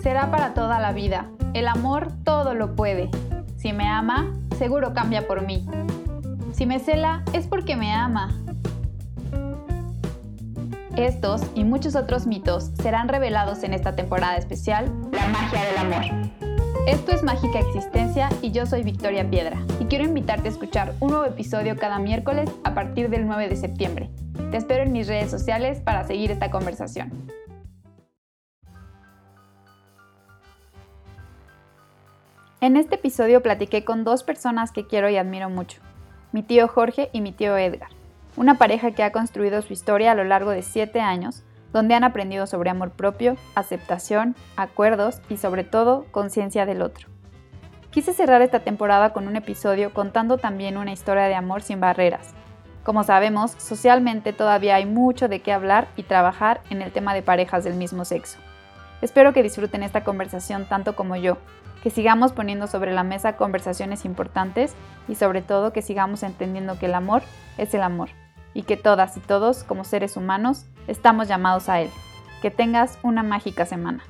será para toda la vida. El amor todo lo puede. Si me ama, seguro cambia por mí. Si me cela, es porque me ama. Estos y muchos otros mitos serán revelados en esta temporada especial, La magia del amor. Esto es Mágica Existencia y yo soy Victoria Piedra y quiero invitarte a escuchar un nuevo episodio cada miércoles a partir del 9 de septiembre. Te espero en mis redes sociales para seguir esta conversación. En este episodio platiqué con dos personas que quiero y admiro mucho, mi tío Jorge y mi tío Edgar, una pareja que ha construido su historia a lo largo de siete años, donde han aprendido sobre amor propio, aceptación, acuerdos y sobre todo conciencia del otro. Quise cerrar esta temporada con un episodio contando también una historia de amor sin barreras. Como sabemos, socialmente todavía hay mucho de qué hablar y trabajar en el tema de parejas del mismo sexo. Espero que disfruten esta conversación tanto como yo, que sigamos poniendo sobre la mesa conversaciones importantes y sobre todo que sigamos entendiendo que el amor es el amor y que todas y todos como seres humanos estamos llamados a él. Que tengas una mágica semana.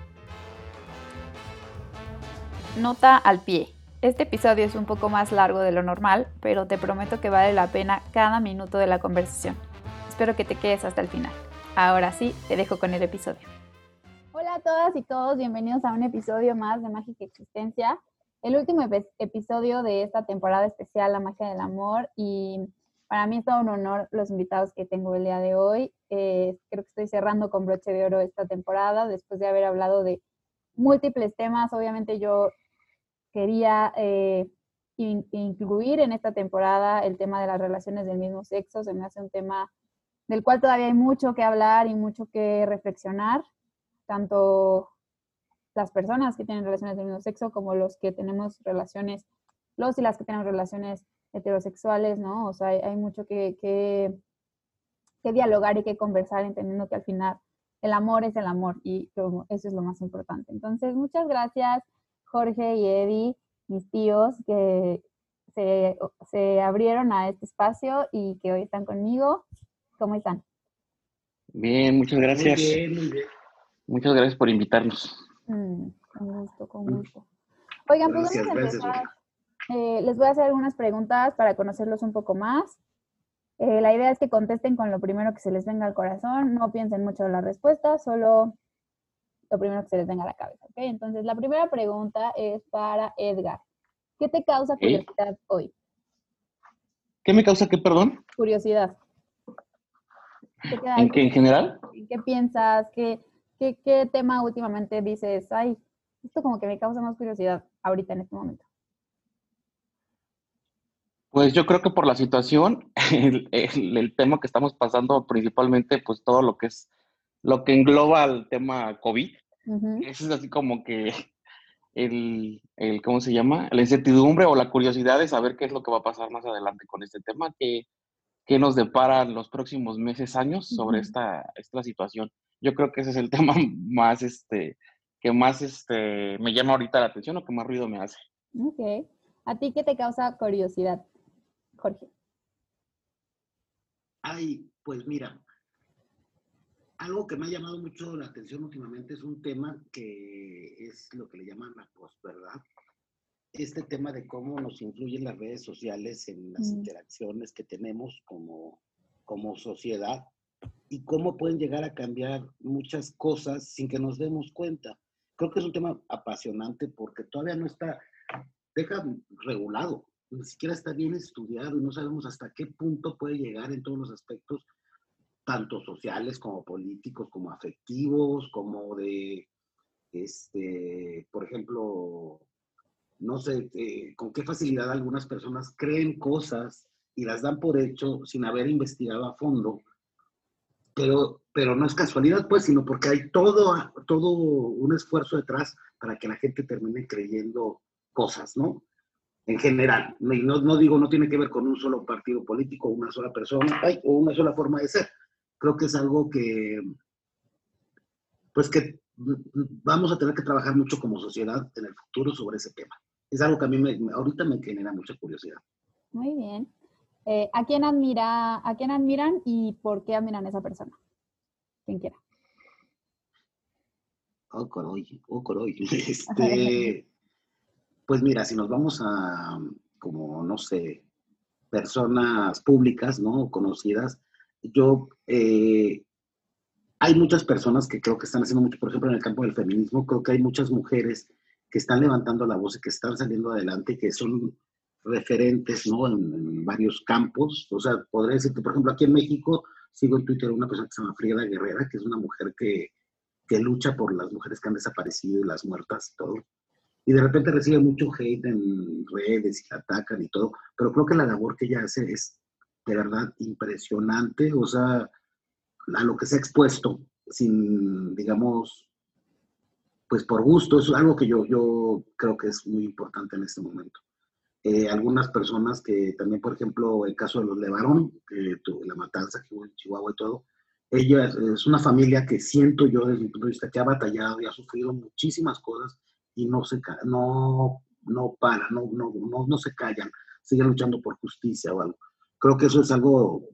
Nota al pie. Este episodio es un poco más largo de lo normal, pero te prometo que vale la pena cada minuto de la conversación. Espero que te quedes hasta el final. Ahora sí, te dejo con el episodio. Hola a todas y todos, bienvenidos a un episodio más de Mágica Existencia, el último episodio de esta temporada especial, La Magia del Amor, y para mí es todo un honor los invitados que tengo el día de hoy. Eh, creo que estoy cerrando con broche de oro esta temporada, después de haber hablado de múltiples temas. Obviamente yo quería eh, incluir en esta temporada el tema de las relaciones del mismo sexo. Se me hace un tema del cual todavía hay mucho que hablar y mucho que reflexionar tanto las personas que tienen relaciones del mismo sexo como los que tenemos relaciones, los y las que tenemos relaciones heterosexuales, ¿no? O sea, hay, mucho que, que, dialogar y que conversar, entendiendo que al final el amor es el amor y eso es lo más importante. Entonces, muchas gracias Jorge y Eddie, mis tíos, que se, se abrieron a este espacio y que hoy están conmigo. ¿Cómo están? Bien, muchas gracias. Muy bien, muy bien. Muchas gracias por invitarnos. Mm, con gusto, con gusto. Oigan, podemos empezar. Eh, les voy a hacer algunas preguntas para conocerlos un poco más. Eh, la idea es que contesten con lo primero que se les venga al corazón, no piensen mucho en la respuesta, solo lo primero que se les venga a la cabeza. ¿okay? Entonces, la primera pregunta es para Edgar. ¿Qué te causa curiosidad hoy? ¿Qué me causa qué, perdón? Curiosidad. ¿En qué en general? ¿En qué piensas? ¿Qué, ¿Qué, tema últimamente dices, ay, esto como que me causa más curiosidad ahorita en este momento? Pues yo creo que por la situación, el, tema que estamos pasando principalmente, pues todo lo que es, lo que engloba el tema COVID, eso es así como que el, el, ¿cómo se llama? La incertidumbre o la curiosidad de saber qué es lo que va a pasar más adelante con este tema, qué, qué nos depara los próximos meses, años sobre esta, esta situación yo creo que ese es el tema más, este, que más este, me llama ahorita la atención o que más ruido me hace. Ok. ¿A ti qué te causa curiosidad, Jorge? Ay, pues mira, algo que me ha llamado mucho la atención últimamente es un tema que es lo que le llaman la posverdad. Este tema de cómo nos influyen las redes sociales en las mm. interacciones que tenemos como, como sociedad y cómo pueden llegar a cambiar muchas cosas sin que nos demos cuenta. Creo que es un tema apasionante porque todavía no está, deja regulado, ni siquiera está bien estudiado y no sabemos hasta qué punto puede llegar en todos los aspectos, tanto sociales como políticos, como afectivos, como de, este, por ejemplo, no sé, eh, con qué facilidad algunas personas creen cosas y las dan por hecho sin haber investigado a fondo pero, pero no es casualidad, pues, sino porque hay todo, todo un esfuerzo detrás para que la gente termine creyendo cosas, ¿no? En general. No, no digo, no tiene que ver con un solo partido político, una sola persona o una sola forma de ser. Creo que es algo que, pues, que vamos a tener que trabajar mucho como sociedad en el futuro sobre ese tema. Es algo que a mí me, ahorita me genera mucha curiosidad. Muy bien. Eh, ¿a, quién admira, ¿A quién admiran y por qué admiran a esa persona? Quien quiera. Oh, coroy, oh, coroy. Este, pues mira, si nos vamos a, como, no sé, personas públicas, ¿no? Conocidas, yo, eh, hay muchas personas que creo que están haciendo mucho, por ejemplo, en el campo del feminismo, creo que hay muchas mujeres que están levantando la voz y que están saliendo adelante y que son referentes, ¿no? En, varios campos. O sea, podría decirte, por ejemplo, aquí en México, sigo en Twitter una persona que se llama Frida Guerrera, que es una mujer que, que lucha por las mujeres que han desaparecido y las muertas y todo. Y de repente recibe mucho hate en redes y la atacan y todo, pero creo que la labor que ella hace es de verdad impresionante, o sea, a lo que se ha expuesto, sin, digamos, pues por gusto, es algo que yo, yo creo que es muy importante en este momento. Eh, algunas personas que también, por ejemplo, el caso de los Levarón, la matanza que hubo en Chihuahua y todo, ella es una familia que siento yo desde mi punto de vista que ha batallado y ha sufrido muchísimas cosas y no se, no, no para, no, no, no, no se callan, siguen luchando por justicia o algo. Creo que eso es algo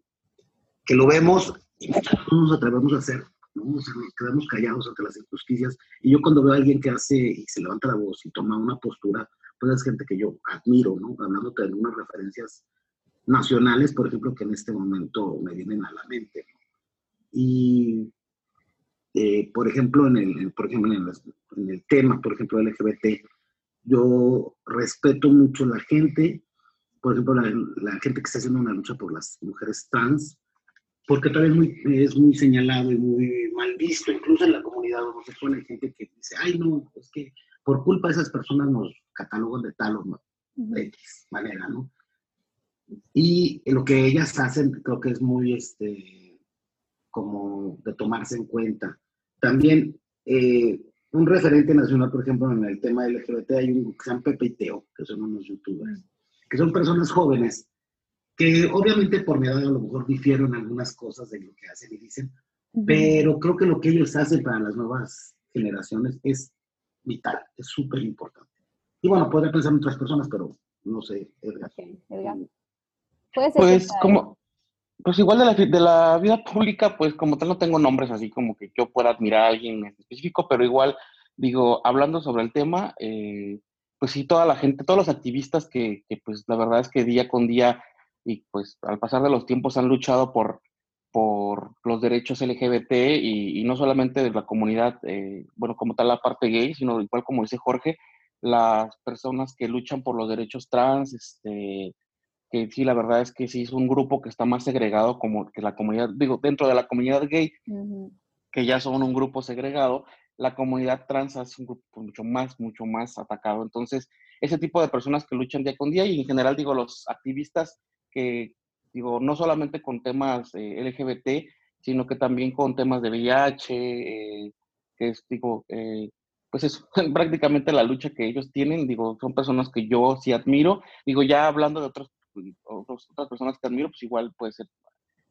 que lo vemos y no nos atrevemos a hacer, ¿no? nos quedamos callados ante las injusticias. Y yo cuando veo a alguien que hace y se levanta la voz y toma una postura, pues es gente que yo admiro, ¿no? Hablándote de algunas referencias nacionales, por ejemplo, que en este momento me vienen a la mente. Y, eh, por ejemplo, en el, por ejemplo en, el, tema, por ejemplo, LGBT, yo respeto mucho la gente, por ejemplo, la, la, gente que está haciendo una lucha por las mujeres trans, porque todavía es muy, es muy señalado y muy mal visto, incluso en la comunidad homosexual hay gente que dice, ay no, es que por culpa de esas personas nos catalogan de tal o de X manera, ¿no? Y lo que ellas hacen creo que es muy, este, como de tomarse en cuenta. También eh, un referente nacional, por ejemplo, en el tema del LGBT hay un que se llama Pepe y Teo, que son unos youtubers, que son personas jóvenes que obviamente por mi edad a lo mejor difiero en algunas cosas de lo que hacen y dicen, pero creo que lo que ellos hacen para las nuevas generaciones es vital, es súper importante. Y bueno, podría pensar en otras personas, pero no sé, Edgar. Edgar. pues como, pues igual de la, de la vida pública, pues como tal no tengo nombres así como que yo pueda admirar a alguien en específico, pero igual digo, hablando sobre el tema, eh, pues sí, toda la gente, todos los activistas que, que, pues la verdad es que día con día y pues al pasar de los tiempos han luchado por, por los derechos LGBT y, no solamente de la comunidad, eh, bueno, como tal la parte gay, sino igual como dice Jorge, las personas que luchan por los derechos trans, este, que sí, la verdad es que sí es un grupo que está más segregado como que la comunidad, digo, dentro de la comunidad gay, que ya son un grupo segregado, la comunidad trans es un grupo mucho más, mucho más atacado. Entonces, ese tipo de personas que luchan día con día y en general, digo, los activistas que, digo, no solamente con temas eh, LGBT, sino que también con temas de VIH, eh, que es, digo, eh, pues es prácticamente la lucha que ellos tienen, digo, son personas que yo sí admiro, digo, ya hablando de otros, otras personas que admiro, pues igual puede ser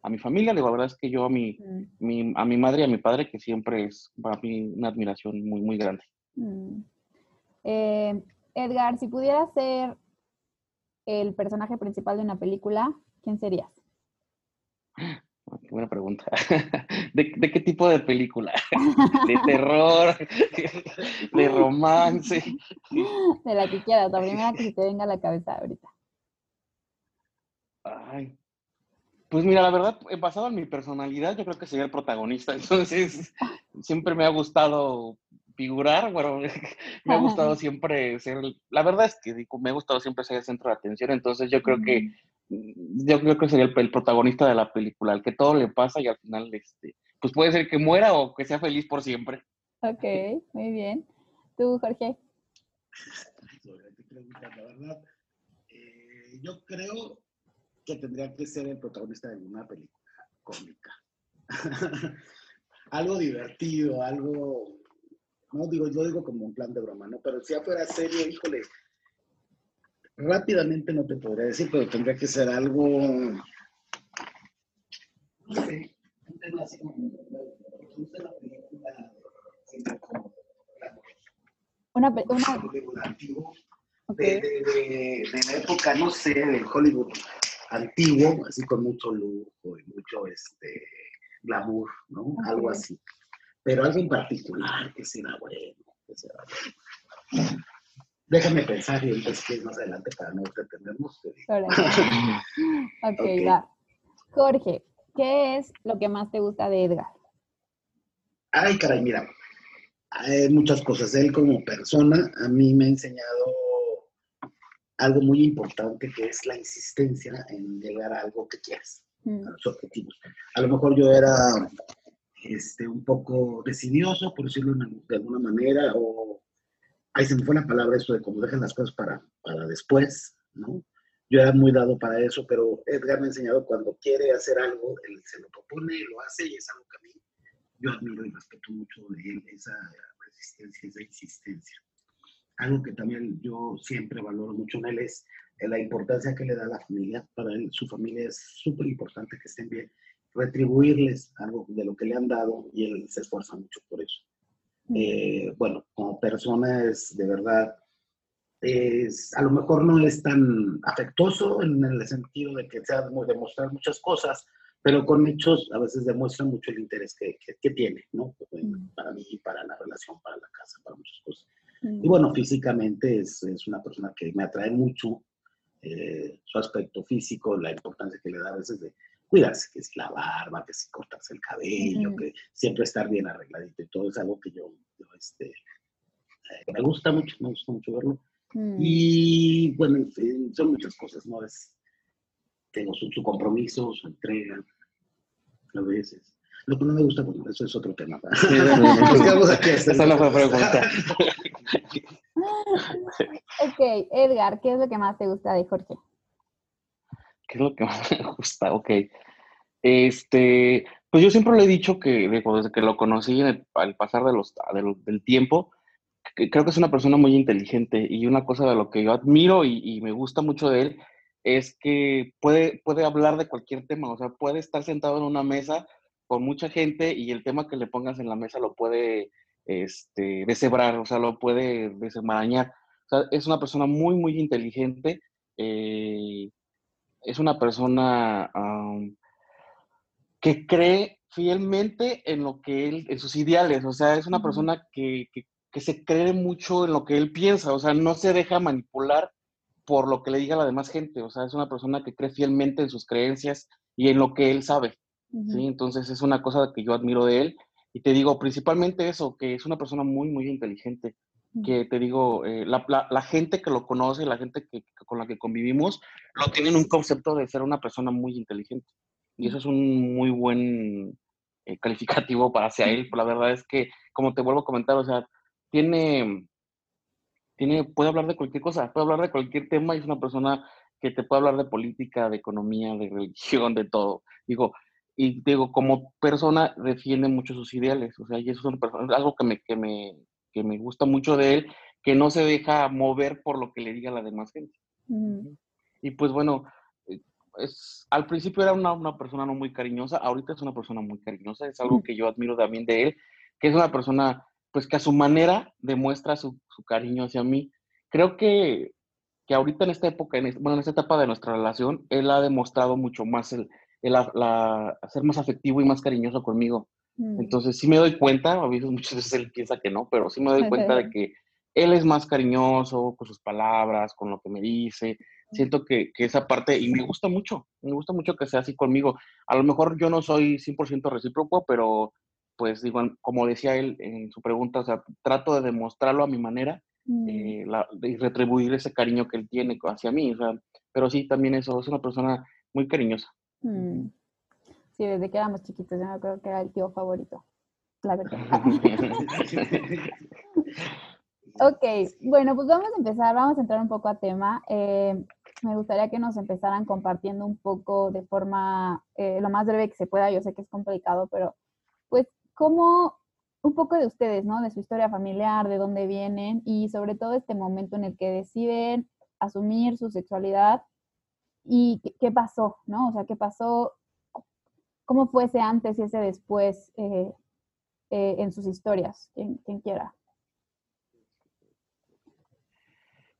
a mi familia, digo, la verdad es que yo a mi, mm. a mi madre y a mi padre, que siempre es para mí una admiración muy, muy grande. Mm. Edgar, si pudieras ser el personaje principal de una película, ¿quién serías? Qué buena pregunta. ¿De, qué tipo de película? ¿De terror? ¿De romance? De la que quieras, la primera que se te venga a la cabeza ahorita. Ay. Pues mira, la verdad, basado en mi personalidad, yo creo que sería el protagonista. Entonces, siempre me ha gustado figurar, bueno, me ha gustado siempre ser, la verdad es que me ha gustado siempre ser el centro de atención, entonces yo creo que, mm, yo creo que sería el, protagonista de la película, al que todo le pasa y al final, este, pues puede ser que muera o que sea feliz por siempre. Ok, muy bien. ¿Tú, Jorge? La verdad, eh, yo creo que tendría que ser el protagonista de una película cómica. algo divertido, algo no digo, yo digo como un plan de broma, ¿no? Pero si ya fuera serio, híjole, rápidamente no te podría decir, pero tendría que ser algo, no sé, un tema así como, la película como una, Hollywood antiguo, de, de, de, la época, no sé, del Hollywood antiguo, así con mucho lujo y mucho este glamour, ¿no? Algo así. Pero algo en particular que será bueno, que será bueno. Déjame pensar y entonces más adelante para no entretenernos. ok, okay. va. Jorge, ¿qué es lo que más te gusta de Edgar? Ay, caray, mira, hay muchas cosas. Él como persona a mí me ha enseñado algo muy importante que es la insistencia en llegar a algo que quieres, mm. a los objetivos. A lo mejor yo era este, un poco decidioso, por decirlo de alguna manera, o ahí se me fue la palabra eso de cómo dejan las cosas para, para después, ¿no? Yo era muy dado para eso, pero Edgar me ha enseñado cuando quiere hacer algo, él se lo propone, lo hace y es algo que a mí yo admiro y respeto mucho de él, esa resistencia, esa insistencia. Algo que también yo siempre valoro mucho en él es la importancia que le da a la familia. Para él, su familia es súper importante que estén bien. Retribuirles algo de lo que le han dado y él se esfuerza mucho por eso. Eh, bueno, como persona es de verdad, es, a lo mejor no es tan afectuoso en el sentido de que sea demostrar muchas cosas, pero con hechos a veces demuestra mucho el interés que, que, tiene, ¿no? Para mí, para la relación, para la casa, para muchas cosas. Y bueno, físicamente es, es, una persona que me atrae mucho, eh, su aspecto físico, la importancia que le da a veces de cuidarse, que es la barba, que es cortarse el cabello, que siempre estar bien arregladito y todo es algo que yo, este, eh, me gusta mucho, me gusta mucho verlo. Mm. Y bueno, en fin, son muchas cosas, ¿no? Es, tengo su, su compromiso, su entrega, a veces. Lo que no me gusta, bueno, eso es otro tema. Sí, aquí Esa no fue pregunta. ok, Edgar, ¿qué es lo que más te gusta de Jorge? ¿Qué es lo que más me gusta? Ok. Este, pues yo siempre le he dicho que desde que lo conocí al pasar de los, del tiempo, creo que es una persona muy inteligente y una cosa de lo que yo admiro y, y me gusta mucho de él es que puede, puede hablar de cualquier tema, o sea, puede estar sentado en una mesa con mucha gente y el tema que le pongas en la mesa lo puede este, deshebrar, o sea, lo puede desenmarañar. O sea, es una persona muy, muy inteligente, eh, es una persona que cree fielmente en lo que él, en sus ideales, o sea, es una persona que, que, que se cree mucho en lo que él piensa, o sea, no se deja manipular por lo que le diga la demás gente. O sea, es una persona que cree fielmente en sus creencias y en lo que él sabe. ¿sí? Entonces es una cosa que yo admiro de él. Y te digo, principalmente eso, que es una persona muy, muy inteligente. Que te digo, eh, la, la, gente que lo conoce, la gente que, con la que convivimos, lo tienen un concepto de ser una persona muy inteligente. Y eso es un muy buen eh, calificativo para hacia él. La verdad es que, como te vuelvo a comentar, o sea, tiene, tiene, puede hablar de cualquier cosa, puede hablar de cualquier tema y es una persona que te puede hablar de política, de economía, de religión, de todo. Digo, y digo, como persona defiende mucho sus ideales, o sea, y eso es algo que me, que, me, que me gusta mucho de él, que no se deja mover por lo que le diga la demás gente. Y pues bueno, eh, es, al principio era una, una, persona no muy cariñosa, ahorita es una persona muy cariñosa, es algo que yo admiro también de él, que es una persona pues que a su manera demuestra su, su cariño hacia mí. Creo que, que ahorita en esta época, en bueno, en esta etapa de nuestra relación, él ha demostrado mucho más el, el la, ser más afectivo y más cariñoso conmigo. Mm. Entonces sí me doy cuenta, a veces muchas veces él piensa que no, pero sí me doy cuenta de que él es más cariñoso con sus palabras, con lo que me dice. Mm. Siento que, que, esa parte, y me gusta mucho, me gusta mucho que sea así conmigo. A lo mejor yo no soy 100% recíproco, pero pues digo, como decía él en su pregunta, o sea, trato de demostrarlo a mi manera mm. eh, y retribuir ese cariño que él tiene hacia mí, o sea, pero sí, también eso, es una persona muy cariñosa. Mm. Sí, desde que éramos chiquitos, yo creo que era el tío favorito, la verdad. ok, bueno, pues vamos a empezar, vamos a entrar un poco a tema. Eh, me gustaría que nos empezaran compartiendo un poco de forma eh, lo más breve que se pueda. Yo sé que es complicado, pero pues cómo un poco de ustedes, ¿no? De su historia familiar, de dónde vienen y sobre todo este momento en el que deciden asumir su sexualidad y qué, pasó, ¿no? O sea, qué pasó, cómo fue ese antes y ese después eh, eh, en sus historias, quien, quiera.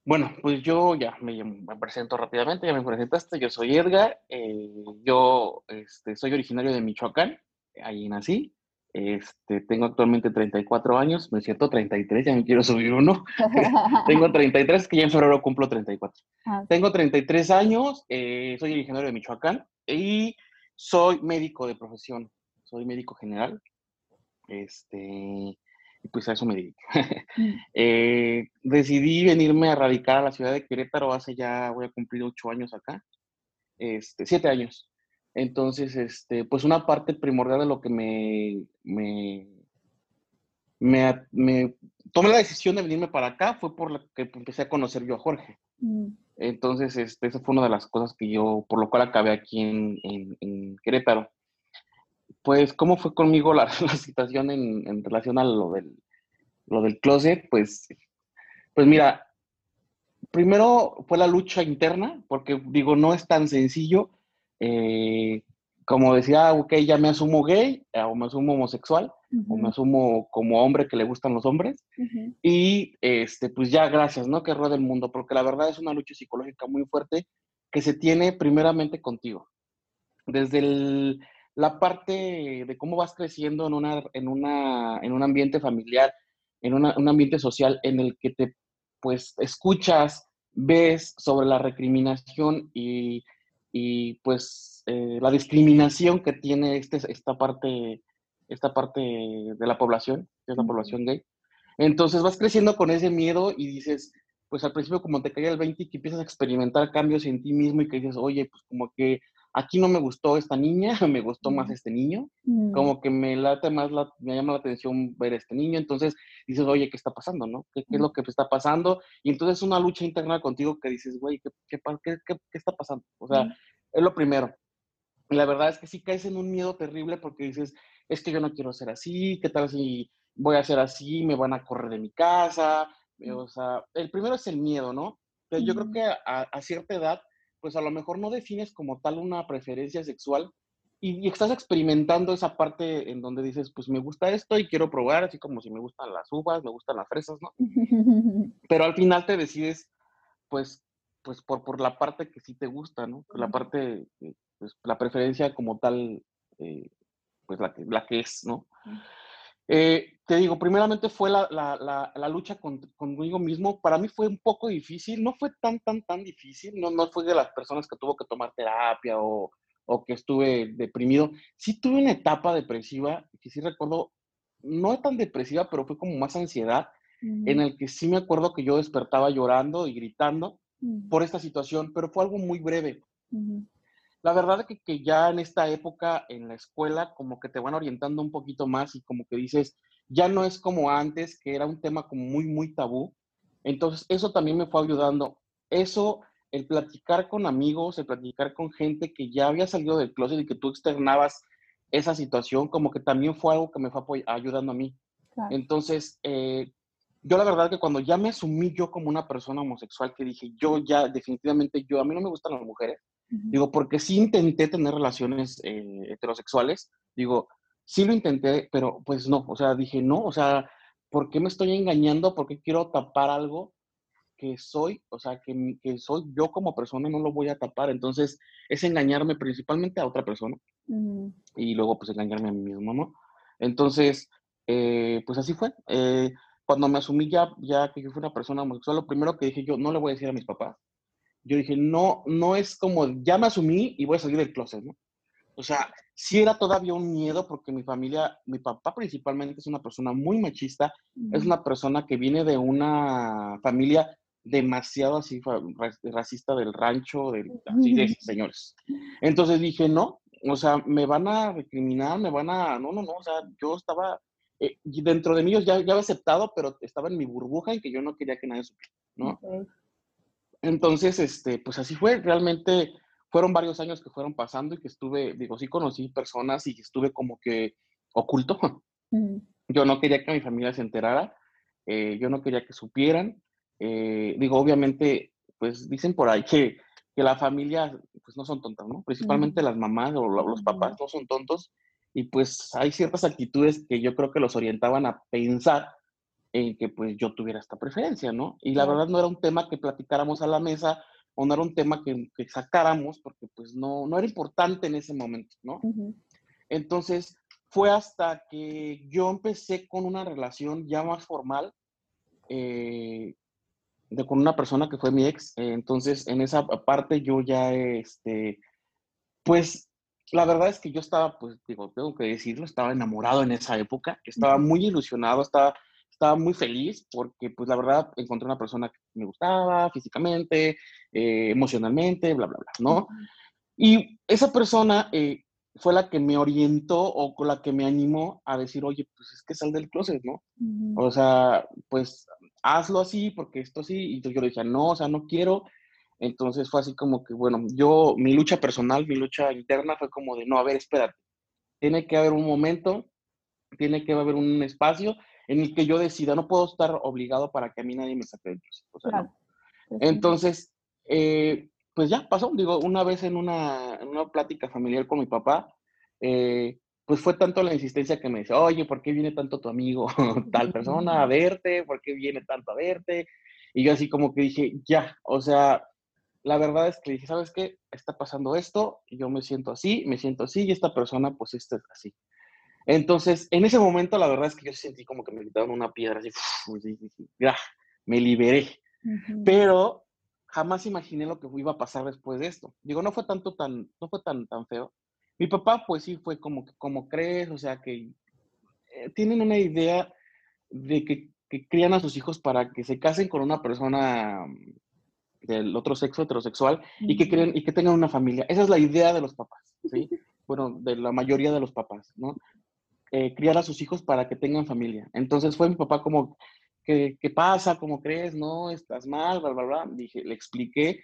Bueno, pues yo ya me, presento rápidamente, ya me presentaste, yo soy Edgar, eh, yo este, soy originario de Michoacán, ahí nací, Este, tengo actualmente 34 años, me siento 33, ya me quiero subir uno. tengo 33, que ya en febrero cumplo 34. Ah. Tengo 33 años, eh, soy ingeniero de Michoacán y soy médico de profesión. Soy médico general. Este, y pues a eso me dedico. Mm. Eh, decidí venirme a radicar a la ciudad de Querétaro hace ya, voy a cumplir ocho años acá, este, siete años. Entonces, este, pues una parte primordial de lo que me, me, me, tomé la decisión de venirme para acá fue por la que empecé a conocer yo a Jorge. Mm. Entonces, este, esa fue una de las cosas que yo, por lo cual acabé aquí en, Querétaro. Pues, ¿cómo fue conmigo la, situación en, en, relación a lo del, lo del closet? Pues, pues mira, primero fue la lucha interna, porque digo, no es tan sencillo eh, como decía, ok, ya me asumo gay, eh, o me asumo homosexual, o me asumo como hombre que le gustan los hombres, y este, pues ya gracias, ¿no? Que rueda el mundo, porque la verdad es una lucha psicológica muy fuerte que se tiene primeramente contigo. Desde la parte de cómo vas creciendo en, una, en, una, en un ambiente familiar, en un ambiente social en el que te, pues, escuchas, ves sobre la recriminación y y pues eh, la discriminación que tiene este, esta, parte, esta parte de la población, que es la población gay. Entonces vas creciendo con ese miedo y dices, pues al principio como te cae el 20 y que empiezas a experimentar cambios en ti mismo y que dices, oye, pues como que aquí no me gustó esta niña, me gustó más este niño, mm. como que me late más, la, me llama la atención ver a este niño, entonces dices, oye, ¿qué está pasando, no? ¿Qué, es mm. lo que está pasando? Y entonces es una lucha interna contigo que dices, güey, ¿qué, qué, qué, qué está pasando? O sea, mm. es lo primero. La verdad es que sí caes en un miedo terrible porque dices, es que yo no quiero ser así, ¿qué tal si voy a ser así, me van a correr de mi casa? O sea, el primero es el miedo, ¿no? Yo creo que a cierta edad pues a lo mejor no defines como tal una preferencia sexual y, estás experimentando esa parte en donde dices, pues me gusta esto y quiero probar, así como si me gustan las uvas, me gustan las fresas, ¿no? Pero al final te decides, pues, pues por, por la parte que sí te gusta, ¿no? La parte, eh, pues la preferencia como tal, eh, pues la que, la que es, ¿no? Eh, te digo, primeramente fue la, la, la, lucha con, conmigo mismo. Para mí fue un poco difícil, no fue tan, tan, tan difícil. No, no fue de las personas que tuvo que tomar terapia o, o que estuve deprimido. Sí tuve una etapa depresiva, que sí recuerdo, no tan depresiva, pero fue como más ansiedad, en el que sí me acuerdo que yo despertaba llorando y gritando por esta situación, pero fue algo muy breve. La verdad que, que ya en esta época en la escuela como que te van orientando un poquito más y como que dices, ya no es como antes, que era un tema como muy, muy tabú. Entonces, eso también me fue ayudando. Eso, el platicar con amigos, el platicar con gente que ya había salido del closet y que tú externabas esa situación, como que también fue algo que me fue ayudando a mí. Entonces, eh, yo la verdad que cuando ya me asumí yo como una persona homosexual, que dije, yo ya definitivamente, yo, a mí no me gustan las mujeres, Digo, porque sí intenté tener relaciones eh, heterosexuales, digo, sí lo intenté, pero pues no, o sea, dije, no, o sea, ¿por qué me estoy engañando? ¿Por qué quiero tapar algo que soy? O sea, que, que soy yo como persona, no lo voy a tapar. Entonces, es engañarme principalmente a otra persona y luego pues engañarme a mí mismo, ¿no? Entonces, eh, pues así fue. Eh, cuando me asumí ya, ya que yo fui una persona homosexual, lo primero que dije yo, no le voy a decir a mis papás, yo dije, no, no es como, ya me asumí y voy a salir del closet, ¿no? O sea, sí era todavía un miedo porque mi familia, mi papá principalmente es una persona muy machista, es una persona que viene de una familia demasiado así racista del rancho, del, así de señores. Entonces dije, no, o sea, me van a recriminar, me van a, no, no, no, o sea, yo estaba, eh, dentro de mí ya, ya había aceptado, pero estaba en mi burbuja en que yo no quería que nadie supiera, ¿no? Entonces, este, pues así fue, realmente fueron varios años que fueron pasando y que estuve, digo, sí conocí personas y estuve como que oculto. Yo no quería que mi familia se enterara, eh, yo no quería que supieran. Eh, digo, obviamente, pues dicen por ahí que, que la familia, pues no son tontas, ¿no? Principalmente las mamás o los papás no son tontos y pues hay ciertas actitudes que yo creo que los orientaban a pensar en que pues yo tuviera esta preferencia, ¿no? Y la verdad no era un tema que platicáramos a la mesa o no era un tema que, sacáramos porque pues no, no era importante en ese momento, ¿no? Entonces fue hasta que yo empecé con una relación ya más formal eh, de, con una persona que fue mi ex. entonces, en esa parte yo ya, este, pues, la verdad es que yo estaba, pues, digo, tengo que decirlo, estaba enamorado en esa época, estaba muy ilusionado, estaba, estaba muy feliz porque, pues, la verdad, encontré una persona que me gustaba físicamente, eh, emocionalmente, bla, bla, bla, ¿no? Y esa persona eh, fue la que me orientó o con la que me animó a decir, oye, pues es que sal del closet, ¿no? O sea, pues hazlo así porque esto sí. Y entonces yo le dije, no, o sea, no quiero. Entonces fue así como que, bueno, yo, mi lucha personal, mi lucha interna fue como de, no, a ver, espérate. Tiene que haber un momento, tiene que haber un espacio en el que yo decida, no puedo estar obligado para que a mí nadie me saque del. O sea, no. Pues entonces, eh, pues ya pasó, digo, una vez en una, en una plática familiar con mi papá, eh, pues fue tanto la insistencia que me dice, oye, ¿por qué viene tanto tu amigo, tal persona, a verte? ¿Por qué viene tanto a verte? Y yo así como que dije, ya, o sea, la verdad es que dije, ¿sabes qué? Está pasando esto, yo me siento así, me siento así, y esta persona, pues, está así. Entonces, en ese momento, la verdad es que yo sentí como que me quitaron una piedra, así, me liberé. Pero jamás imaginé lo que iba a pasar después de esto. Digo, no fue tanto tan, no fue tan, tan feo. Mi papá, pues sí, fue como, como crees, o sea, que eh, tienen una idea de que, que, crían a sus hijos para que se casen con una persona del otro sexo heterosexual y que, creen, y que tengan una familia. Esa es la idea de los papás, ¿sí? bueno, de la mayoría de los papás, ¿no? Eh, criar a sus hijos para que tengan familia. Entonces fue mi papá como, ¿qué, qué pasa? ¿Cómo crees? No, estás mal, bla, bla, bla. Dije, le expliqué.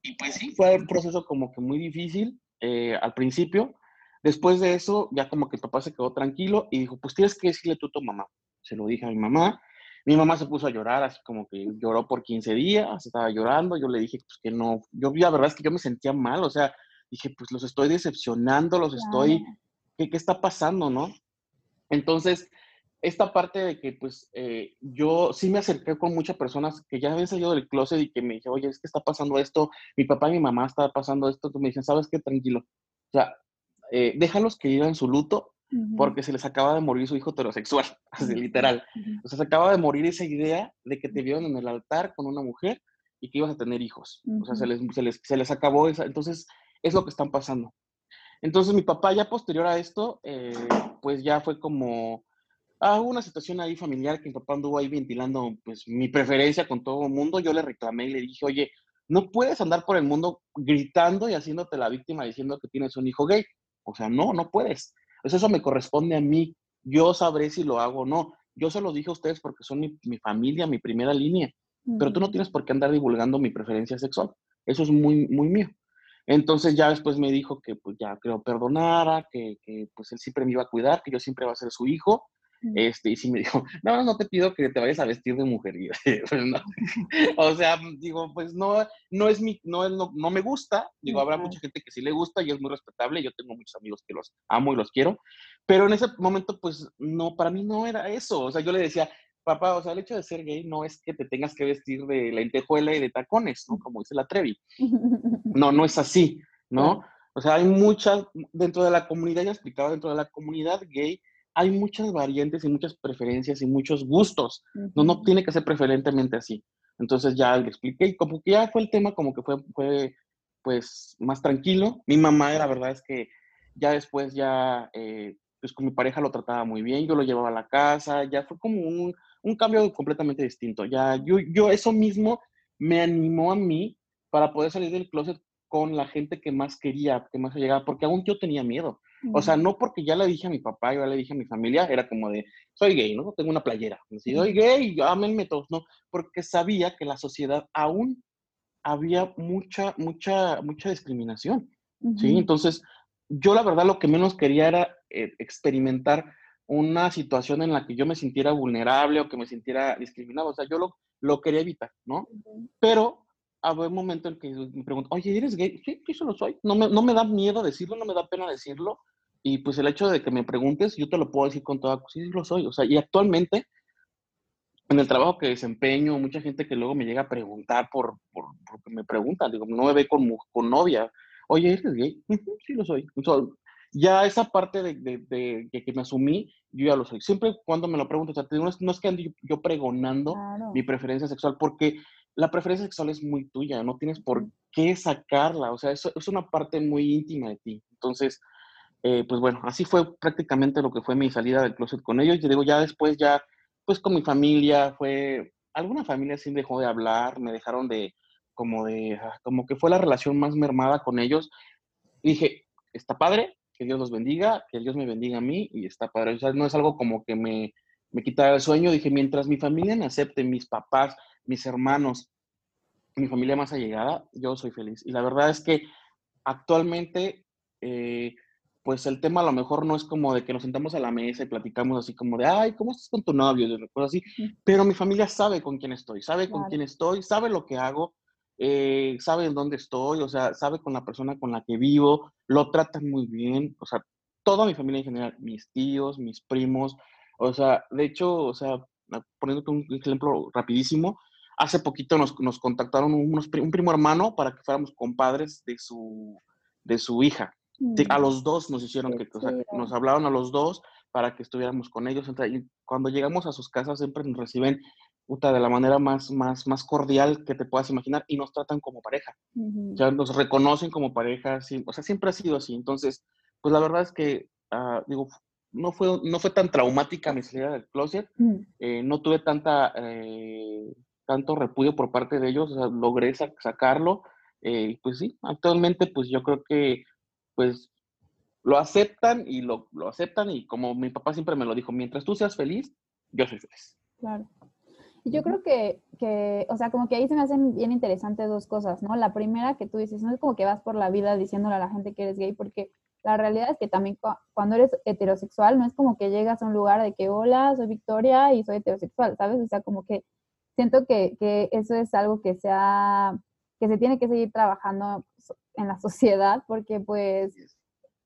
Y pues sí, fue un proceso como que muy difícil eh, al principio. Después de eso, ya como que el papá se quedó tranquilo y dijo, pues tienes que decirle tú a tu mamá. Se lo dije a mi mamá. Mi mamá se puso a llorar, así como que lloró por 15 días, estaba llorando. Yo le dije, pues que no. Yo, la verdad es que yo me sentía mal, o sea, dije, pues los estoy decepcionando, los estoy. ¿Qué, ¿Qué está pasando, no? Entonces, esta parte de que, pues, eh, yo sí me acerqué con muchas personas que ya habían salido del closet y que me dijeron, oye, es que está pasando esto, mi papá y mi mamá está pasando esto, tú me dicen, ¿sabes qué? Tranquilo. O sea, eh, déjalos que vivan su luto porque se les acaba de morir su hijo heterosexual, así literal. O sea, se acaba de morir esa idea de que te vieron en el altar con una mujer y que ibas a tener hijos. O sea, se les, se les, se les acabó esa. Entonces, es lo que están pasando. Entonces, mi papá ya posterior a esto, eh, pues ya fue como Ah, hubo una situación ahí familiar que mi papá anduvo ahí ventilando pues mi preferencia con todo el mundo. Yo le reclamé y le dije, oye, no puedes andar por el mundo gritando y haciéndote la víctima diciendo que tienes un hijo gay. O sea, no, no puedes. Pues eso me corresponde a mí. Yo sabré si lo hago o no. Yo se lo dije a ustedes porque son mi, familia, mi primera línea. Pero tú no tienes por qué andar divulgando mi preferencia sexual. Eso es muy, muy mío. Entonces ya después me dijo que pues ya creo perdonara, que, que pues él siempre me iba a cuidar, que yo siempre iba a ser su hijo este, y sí me dijo, no, no te pido que te vayas a vestir de mujer. Pues, o sea, digo, pues no, no es mi, no, no, no me gusta. Digo, habrá mucha gente que sí le gusta y es muy respetable. Yo tengo muchos amigos que los amo y los quiero. Pero en ese momento, pues no, para mí no era eso. O sea, yo le decía, papá, o sea, el hecho de ser gay no es que te tengas que vestir de lentejuela y de tacones, ¿no? Como dice la Trevi. No, no es así, ¿no? O sea, hay muchas, dentro de la comunidad, ya explicaba, dentro de la comunidad gay, hay muchas variantes y muchas preferencias y muchos gustos. No, no tiene que ser preferentemente así. Entonces ya le expliqué y como que ya fue el tema como que fue, fue pues más tranquilo. Mi mamá, la verdad es que ya después ya, eh, pues con mi pareja lo trataba muy bien, yo lo llevaba a la casa, ya fue como un, un cambio completamente distinto. Ya yo, yo eso mismo me animó a mí para poder salir del closet con la gente que más quería, que más llegaba, porque aún yo tenía miedo. O sea, no porque ya le dije a mi papá, ya le dije a mi familia, era como de, soy gay, ¿no? Tengo una playera. Si soy gay, ámenme todos, ¿no? Porque sabía que la sociedad aún había mucha, mucha, mucha discriminación, ¿sí? Entonces, yo la verdad lo que menos quería era eh, experimentar una situación en la que yo me sintiera vulnerable o que me sintiera discriminado. O sea, yo lo, lo quería evitar, ¿no? Pero había un momento en que me pregunto, oye, ¿eres gay? Sí, sí, lo soy. No me, no me da miedo decirlo, no me da pena decirlo. Y pues el hecho de que me preguntes, yo te lo puedo decir con toda, sí, sí lo soy. O sea, y actualmente, en el trabajo que desempeño, mucha gente que luego me llega a preguntar por, por, porque me preguntan, digo, no me ve con, con novia. Oye, ¿eres gay? sí lo soy. Ya esa parte de, de, que me asumí, yo ya lo soy. Siempre cuando me lo pregunto, o sea, no, es, no es que ando yo, pregonando mi preferencia sexual, porque la preferencia sexual es muy tuya, no tienes por qué sacarla, o sea, eso es una parte muy íntima de ti. Entonces, eh, pues bueno, así fue prácticamente lo que fue mi salida del closet con ellos. Y digo, ya después, ya, pues con mi familia, fue, alguna familia sí dejó de hablar, me dejaron de, como de, ah, como que fue la relación más mermada con ellos. Y dije, está padre, que Dios los bendiga, que Dios me bendiga a mí y está padre. O sea, no es algo como que me, me quitara el sueño. Dije, mientras mi familia me acepte, mis papás, mis hermanos, mi familia más allegada, yo soy feliz. Y la verdad es que actualmente, eh, pues el tema a lo mejor no es como de que nos sentamos a la mesa y platicamos así como de, ay, ¿cómo estás con tu novio? Y cosas así. Pero mi familia sabe con quién estoy, sabe con quién estoy, sabe lo que hago, eh, sabe en dónde estoy, o sea, sabe con la persona con la que vivo, lo tratan muy bien, o sea, toda mi familia en general, mis tíos, mis primos, o sea, de hecho, o sea, poniéndote un ejemplo rapidísimo, hace poquito nos, nos contactaron unos, un primo hermano para que fuéramos compadres de su, de su hija. A mm. los dos nos hicieron que, o sea, nos hablaron a los dos para que estuviéramos con ellos. Y cuando llegamos a sus casas siempre nos reciben de la manera más, más, más cordial que te puedas imaginar y nos tratan como pareja. Ya nos reconocen como pareja, o sea, siempre ha sido así. Entonces, pues la verdad es que, ah, digo, no fue, no fue tan traumática mi salida del closet, eh, no tuve tanta, eh, tanto repudio por parte de ellos, o sea, logré sacarlo. Eh, pues sí, actualmente pues yo creo que pues lo aceptan y lo, lo aceptan y como mi papá siempre me lo dijo, mientras tú seas feliz, yo soy feliz. Claro. Yo creo que, que, o sea, como que ahí se me hacen bien interesantes dos cosas, ¿no? La primera que tú dices, no es como que vas por la vida diciéndole a la gente que eres gay, porque la realidad es que también cuando eres heterosexual, no es como que llegas a un lugar de que, hola, soy Victoria y soy heterosexual, ¿sabes? O sea, como que siento que, que eso es algo que, sea, que se tiene que seguir trabajando en la sociedad, porque pues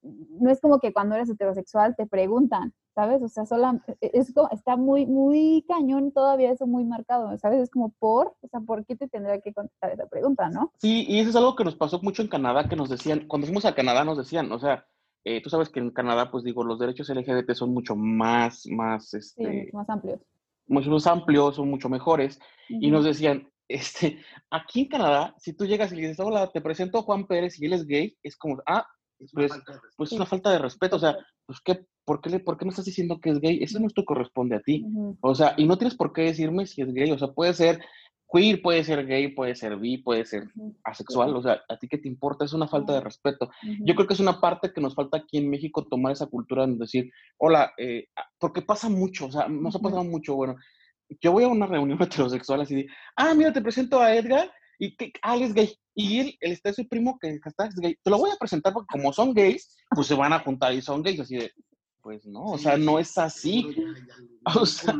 no es como que cuando eres heterosexual te preguntan, ¿sabes? O sea, sola, e, es como, está muy, muy cañón todavía eso muy marcado, ¿sabes? Es como por, o sea, ¿por qué te tendría que contestar esa pregunta, no? Sí, y eso es algo que nos pasó mucho en Canadá, que nos decían, cuando fuimos a Canadá nos decían, o sea, eh, tú sabes que en Canadá, pues digo, los derechos LGBT son mucho más, más, este, más amplios. Mucho más amplios, son mucho mejores, y nos decían, este, aquí en Canadá, si tú llegas y le dices, hola, te presento a Juan Pérez y él es gay, es como, ah, pues, pues es una falta de respeto, o sea, pues ¿qué, por, qué, ¿por qué me estás diciendo que es gay? Eso no te corresponde a ti. O sea, y no tienes por qué decirme si es gay, o sea, puede ser queer, puede ser gay, puede ser bi, puede ser asexual, o sea, a ti qué te importa, es una falta de respeto. Yo creo que es una parte que nos falta aquí en México tomar esa cultura de decir, hola, eh, ah", porque pasa mucho, o sea, nos ha pasado mucho, bueno, yo voy a una reunión heterosexual así de, ah, mira, te presento a Edgar, y que, ah, él es gay. Y él, él está su primo que está es gay. Te lo voy a presentar porque como son gays, pues se van a juntar y son gays. Así de, pues no, o sea, no es así. O sea,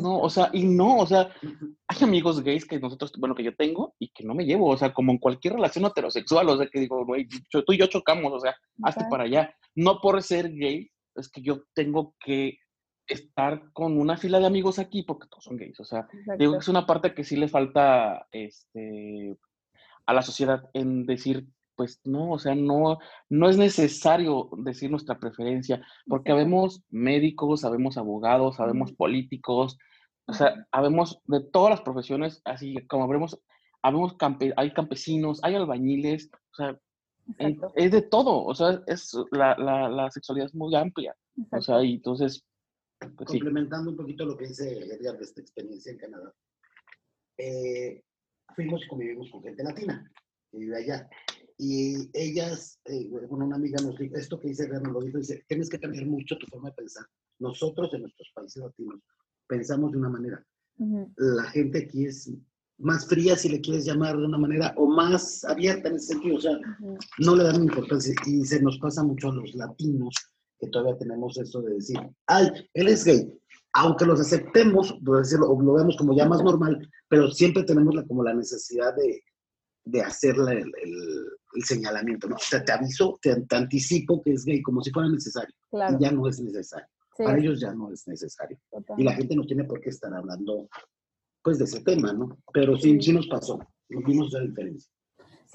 no, o sea, y no, o sea, hay amigos gays que nosotros, bueno, que yo tengo y que no me llevo, o sea, como en cualquier relación heterosexual, o sea, que digo, güey, tú y yo chocamos, o sea, hazte para allá. No por ser gay, es que yo tengo que estar con una fila de amigos aquí porque todos son gays. O sea, digo que es una parte que sí le falta este, a la sociedad en decir, pues no, o sea, no, no es necesario decir nuestra preferencia, porque habemos médicos, sabemos abogados, sabemos políticos, o sea, habemos de todas las profesiones, así como habremos, habemos hay campesinos, hay albañiles, o sea, es de todo, o sea, es, la, la, la sexualidad es muy amplia, o sea, y entonces pues complementando un poquito lo que dice Edgar de esta experiencia en Canadá. Eh, fuimos y convivimos con gente latina que vive allá. Y ellas, eh, bueno, una amiga nos dijo, esto que dice Edgar nos lo dijo, dice, tienes que cambiar mucho tu forma de pensar. Nosotros en nuestros países latinos pensamos de una manera. La gente aquí es más fría, si le quieres llamar de una manera, o más abierta en ese sentido, o sea, no le dan importancia. Y se nos pasa mucho a los latinos que todavía tenemos eso de decir, ay, él es gay. Aunque los aceptemos, por decirlo, o lo vemos como ya más normal, pero siempre tenemos la, como la necesidad de, de hacer el, el, señalamiento, ¿no? O sea, te aviso, te, anticipo que es gay, como si fuera necesario. Y ya no es necesario. Para ellos ya no es necesario. Y la gente no tiene por qué estar hablando, pues, de ese tema, ¿no? Pero sí, sí, nos pasó. Vimos la diferencia.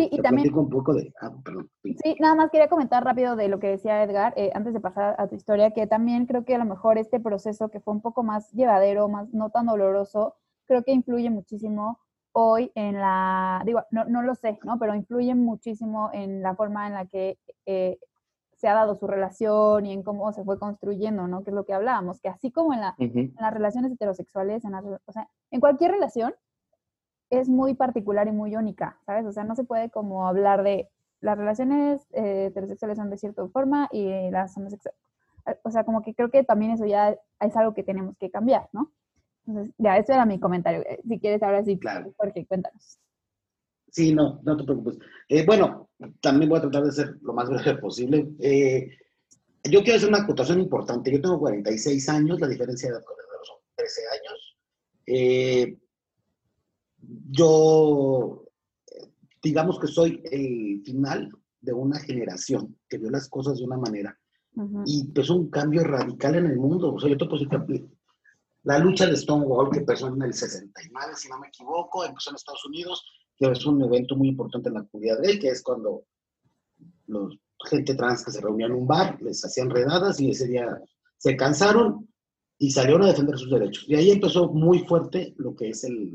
Sí, y también... Un poco de... Ah, perdón. Sí, nada más quería comentar rápido de lo que decía Edgar, eh, antes de pasar a tu historia, que también creo que a lo mejor este proceso que fue un poco más llevadero, más no tan doloroso, creo que influye muchísimo hoy en la, digo, no, no lo sé, ¿no? Pero influye muchísimo en la forma en la que eh, se ha dado su relación y en cómo se fue construyendo, ¿no? Que es lo que hablábamos, que así como en, la, en las relaciones heterosexuales, en, o sea, en cualquier relación, es muy particular y muy única, ¿sabes? O sea, no se puede como hablar de las relaciones eh, heterosexuales son de cierta forma y las homosexuales. O sea, como que creo que también eso ya es algo que tenemos que cambiar, ¿no? Entonces, ya, ese era mi comentario. Eh, si quieres ahora sí, claro. Jorge, cuéntanos. Sí, no, no te preocupes. Eh, bueno, también voy a tratar de ser lo más breve posible. Eh, yo quiero hacer una acotación importante. Yo tengo 46 años, la diferencia de edad con son 13 años. Eh, yo, digamos que soy el final de una generación que vio las cosas de una manera y pues un cambio radical en el mundo. O sea, yo te puedo decir la lucha de Stonewall, que empezó en el 69, si no me equivoco, empezó en Estados Unidos, que es un evento muy importante en la comunidad gay, que es cuando los gente trans que se reunían en un bar, les hacían redadas y ese día se cansaron y salieron a defender sus derechos. Y ahí empezó muy fuerte lo que es el,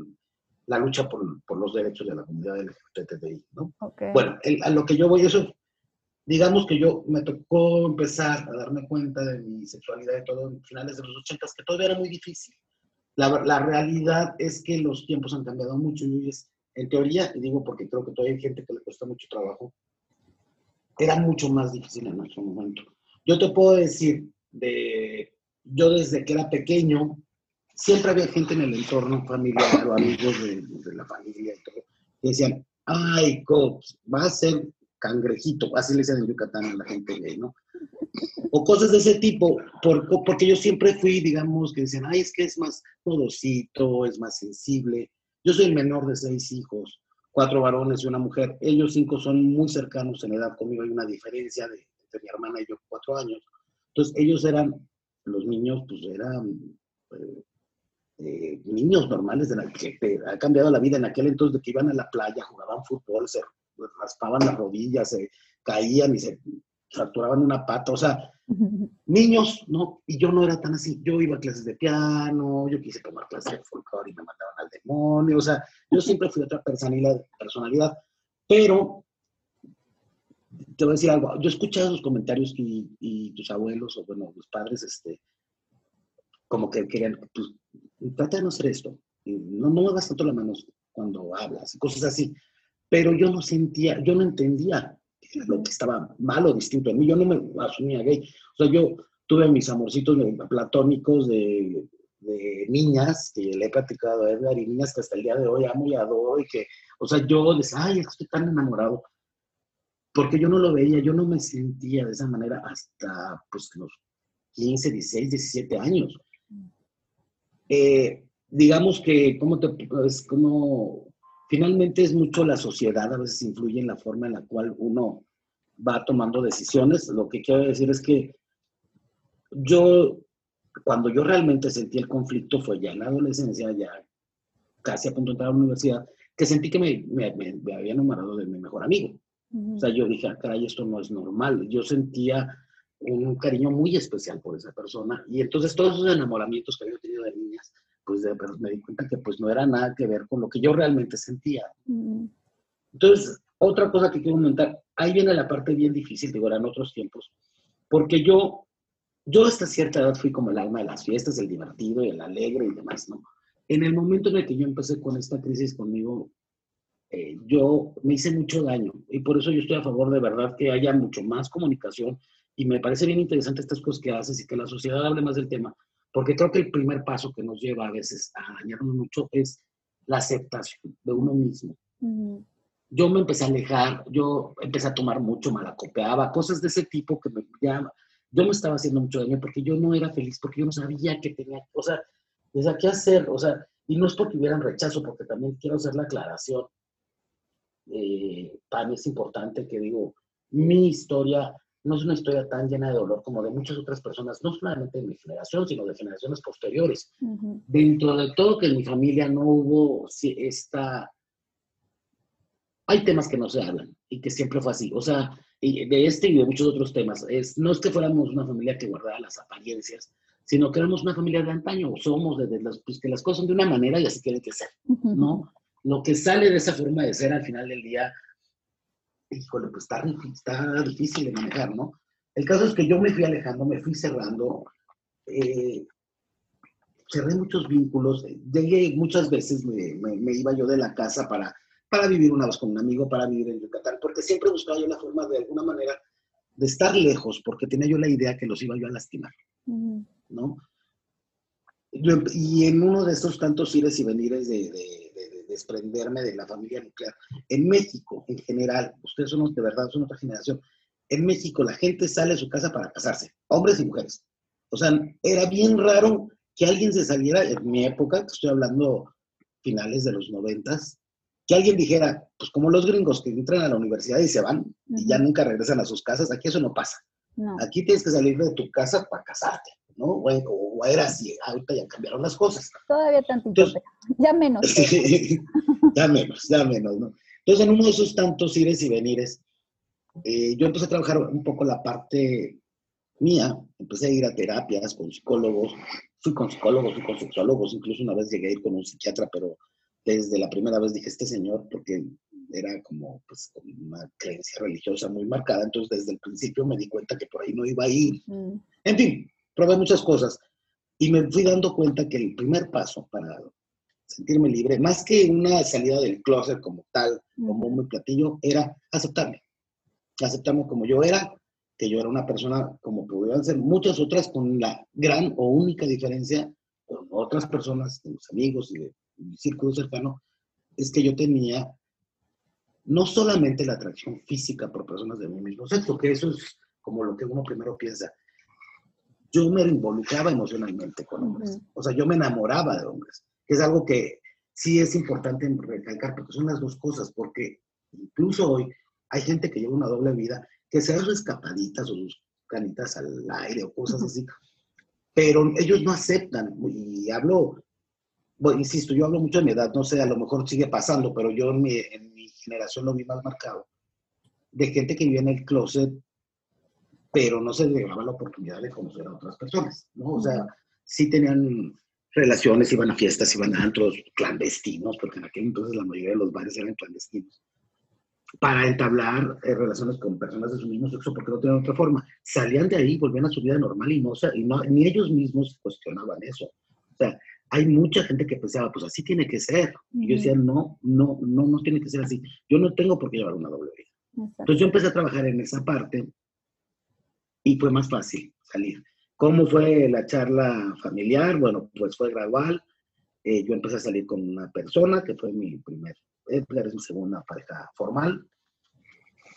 la lucha por, por, los derechos de la comunidad LGBTI, ¿no? Bueno, a lo que yo voy, eso, digamos que yo me tocó empezar a darme cuenta de mi sexualidad y todo en finales de los ochentas, que todavía era muy difícil. La, la, realidad es que los tiempos han cambiado mucho y hoy es en teoría, y digo porque creo que todavía hay gente que le cuesta mucho trabajo, era mucho más difícil en nuestro momento. Yo te puedo decir, de, yo desde que era pequeño, siempre había gente en el entorno familiar o amigos de, la familia y todo, que decían, ay, cops, va a ser cangrejito, así le decían en Yucatán a la gente gay, ¿no? O cosas de ese tipo, porque yo siempre fui, digamos, que decían, ay, es que es más modosito, es más sensible, yo soy el menor de seis hijos, cuatro varones y una mujer. Ellos cinco son muy cercanos en edad conmigo, hay una diferencia de, entre mi hermana y yo cuatro años. Entonces ellos eran, los niños, pues eran eh, eh, niños normales de la que ha cambiado la vida en aquel entonces de que iban a la playa, jugaban fútbol, se raspaban las rodillas, se caían y se fracturaban una pata, o sea, niños, ¿no? Y yo no era tan así, yo iba a clases de piano, yo quise tomar clases de folclore y me mandaban al demonio, o sea, yo siempre fui otra personalidad, personalidad pero te voy a decir algo, yo escuché esos comentarios y, tus abuelos, o bueno, los padres, este, como que querían, pues, trata de no hacer esto, no, muevas tanto las manos cuando hablas, cosas así, pero yo no sentía, yo no entendía lo que estaba malo, distinto en mí. Yo no me asumía gay. O sea, yo tuve mis amorcitos platónicos de, de niñas, que le he platicado a Edgar, y niñas que hasta el día de hoy amo y adoro, y que, o sea, yo decía, ay, estoy tan enamorado, porque yo no lo veía, yo no me sentía de esa manera hasta, pues, los 15, 16, 17 años. Eh, digamos que, ¿cómo te, es como finalmente es mucho la sociedad, a veces influye en la forma en la cual uno va tomando decisiones. Lo que quiero decir es que yo, cuando yo realmente sentí el conflicto fue ya en la adolescencia, ya casi a punto de entrar a la universidad, que sentí que me, me, había enamorado de mi mejor amigo. O sea, yo dije, ah, caray, esto no es normal. Yo sentía un cariño muy especial por esa persona. Y entonces todos esos enamoramientos que había tenido de niñas, pues me di cuenta que pues no era nada que ver con lo que yo realmente sentía. Entonces, otra cosa que quiero comentar, ahí viene la parte bien difícil, digo, eran otros tiempos, porque yo, yo hasta cierta edad fui como el alma de las fiestas, el divertido y el alegre y demás, ¿no? En el momento en el que yo empecé con esta crisis conmigo, eh, yo me hice mucho daño y por eso yo estoy a favor de verdad que haya mucho más comunicación y me parece bien interesante estas cosas que haces y que la sociedad hable más del tema, porque creo que el primer paso que nos lleva a veces a dañarnos mucho es la aceptación de uno mismo. Yo me empecé a alejar, yo empecé a tomar mucho, malacopeaba, cosas de ese tipo que me ya, yo me estaba haciendo mucho daño porque yo no era feliz, porque yo no sabía que tenía, o sea, desde qué hacer, o sea, y no es porque hubieran rechazo, porque también quiero hacer la aclaración. Eh, para mí es importante que digo, mi historia no es una historia tan llena de dolor como de muchas otras personas, no solamente de mi generación, sino de generaciones posteriores. Dentro de todo que en mi familia no hubo esta, hay temas que no se hablan y que siempre fue así. O sea, de este y de muchos otros temas. Es, no es que fuéramos una familia que guardara las apariencias, sino que éramos una familia de antaño, somos de, las, pues, que las cosas son de una manera y así tienen que ser, ¿no? Lo que sale de esa forma de ser al final del día, híjole, pues está, está difícil de manejar, ¿no? El caso es que yo me fui alejando, me fui cerrando, eh, cerré muchos vínculos, llegué muchas veces, me, me, iba yo de la casa para, para vivir una vez con un amigo, para vivir en Yucatán, porque siempre buscaba yo la forma de alguna manera de estar lejos, porque tenía yo la idea que los iba yo a lastimar, ¿no? Y en uno de estos tantos ires y venires de, de, desprenderme de la familia nuclear, en México en general, ustedes son de verdad, son otra generación, en México la gente sale de su casa para casarse, hombres y mujeres. O sea, era bien raro que alguien se saliera, en mi época, que estoy hablando finales de los noventas, que alguien dijera, pues como los gringos que entran a la universidad y se van y ya nunca regresan a sus casas, aquí eso no pasa. Aquí tienes que salir de tu casa para casarte, ¿no? O, era así, ahorita ya cambiaron las cosas. Todavía tantito, ya menos. ya menos, ya menos, ¿no? Entonces, en uno de esos tantos ires y venires, eh, yo empecé a trabajar un poco la parte mía, empecé a ir a terapias con psicólogos, fui con psicólogos, fui con sexólogos, incluso una vez llegué a ir con un psiquiatra, pero desde la primera vez dije, este señor, porque era como pues, una creencia religiosa muy marcada, entonces desde el principio me di cuenta que por ahí no iba a ir. Mm. En fin, probé muchas cosas y me fui dando cuenta que el primer paso para sentirme libre, más que una salida del closet como tal, como un platillo, era aceptarme. Aceptarme como yo era, que yo era una persona como pudieran ser muchas otras, con la gran o única diferencia con otras personas, de mis amigos y de mi círculo cercano, es que yo tenía no solamente la atracción física por personas de mi mismo sexo, que eso es como lo que uno primero piensa. Yo me involucraba emocionalmente con hombres. O sea, yo me enamoraba de hombres, que es algo que sí es importante recalcar, porque son las dos cosas, porque incluso hoy hay gente que lleva una doble vida, que se hace escapaditas o sus canitas al aire o cosas así, pero ellos no aceptan, y hablo bueno, insisto, yo hablo mucho de mi edad, no sé, a lo mejor sigue pasando, pero yo en mi, en mi generación lo vi más marcado, de gente que vivía en el closet, pero no se le daba la oportunidad de conocer a otras personas, ¿no? O sea, sí tenían relaciones, iban a fiestas, iban a antros clandestinos, porque en aquel entonces la mayoría de los bares eran clandestinos, para entablar eh, relaciones con personas de su mismo sexo, porque no tenían otra forma. Salían de ahí, volvían a su vida normal y no, y no ni ellos mismos cuestionaban eso. O sea, hay mucha gente que pensaba, pues así tiene que ser. Y yo decía, no, no, no, no tiene que ser así. Yo no tengo por qué llevar una doble vida. Entonces yo empecé a trabajar en esa parte y fue más fácil salir. ¿Cómo fue la charla familiar? Bueno, pues fue gradual. Eh, yo empecé a salir con una persona que fue mi primer, eh, mi segunda pareja formal.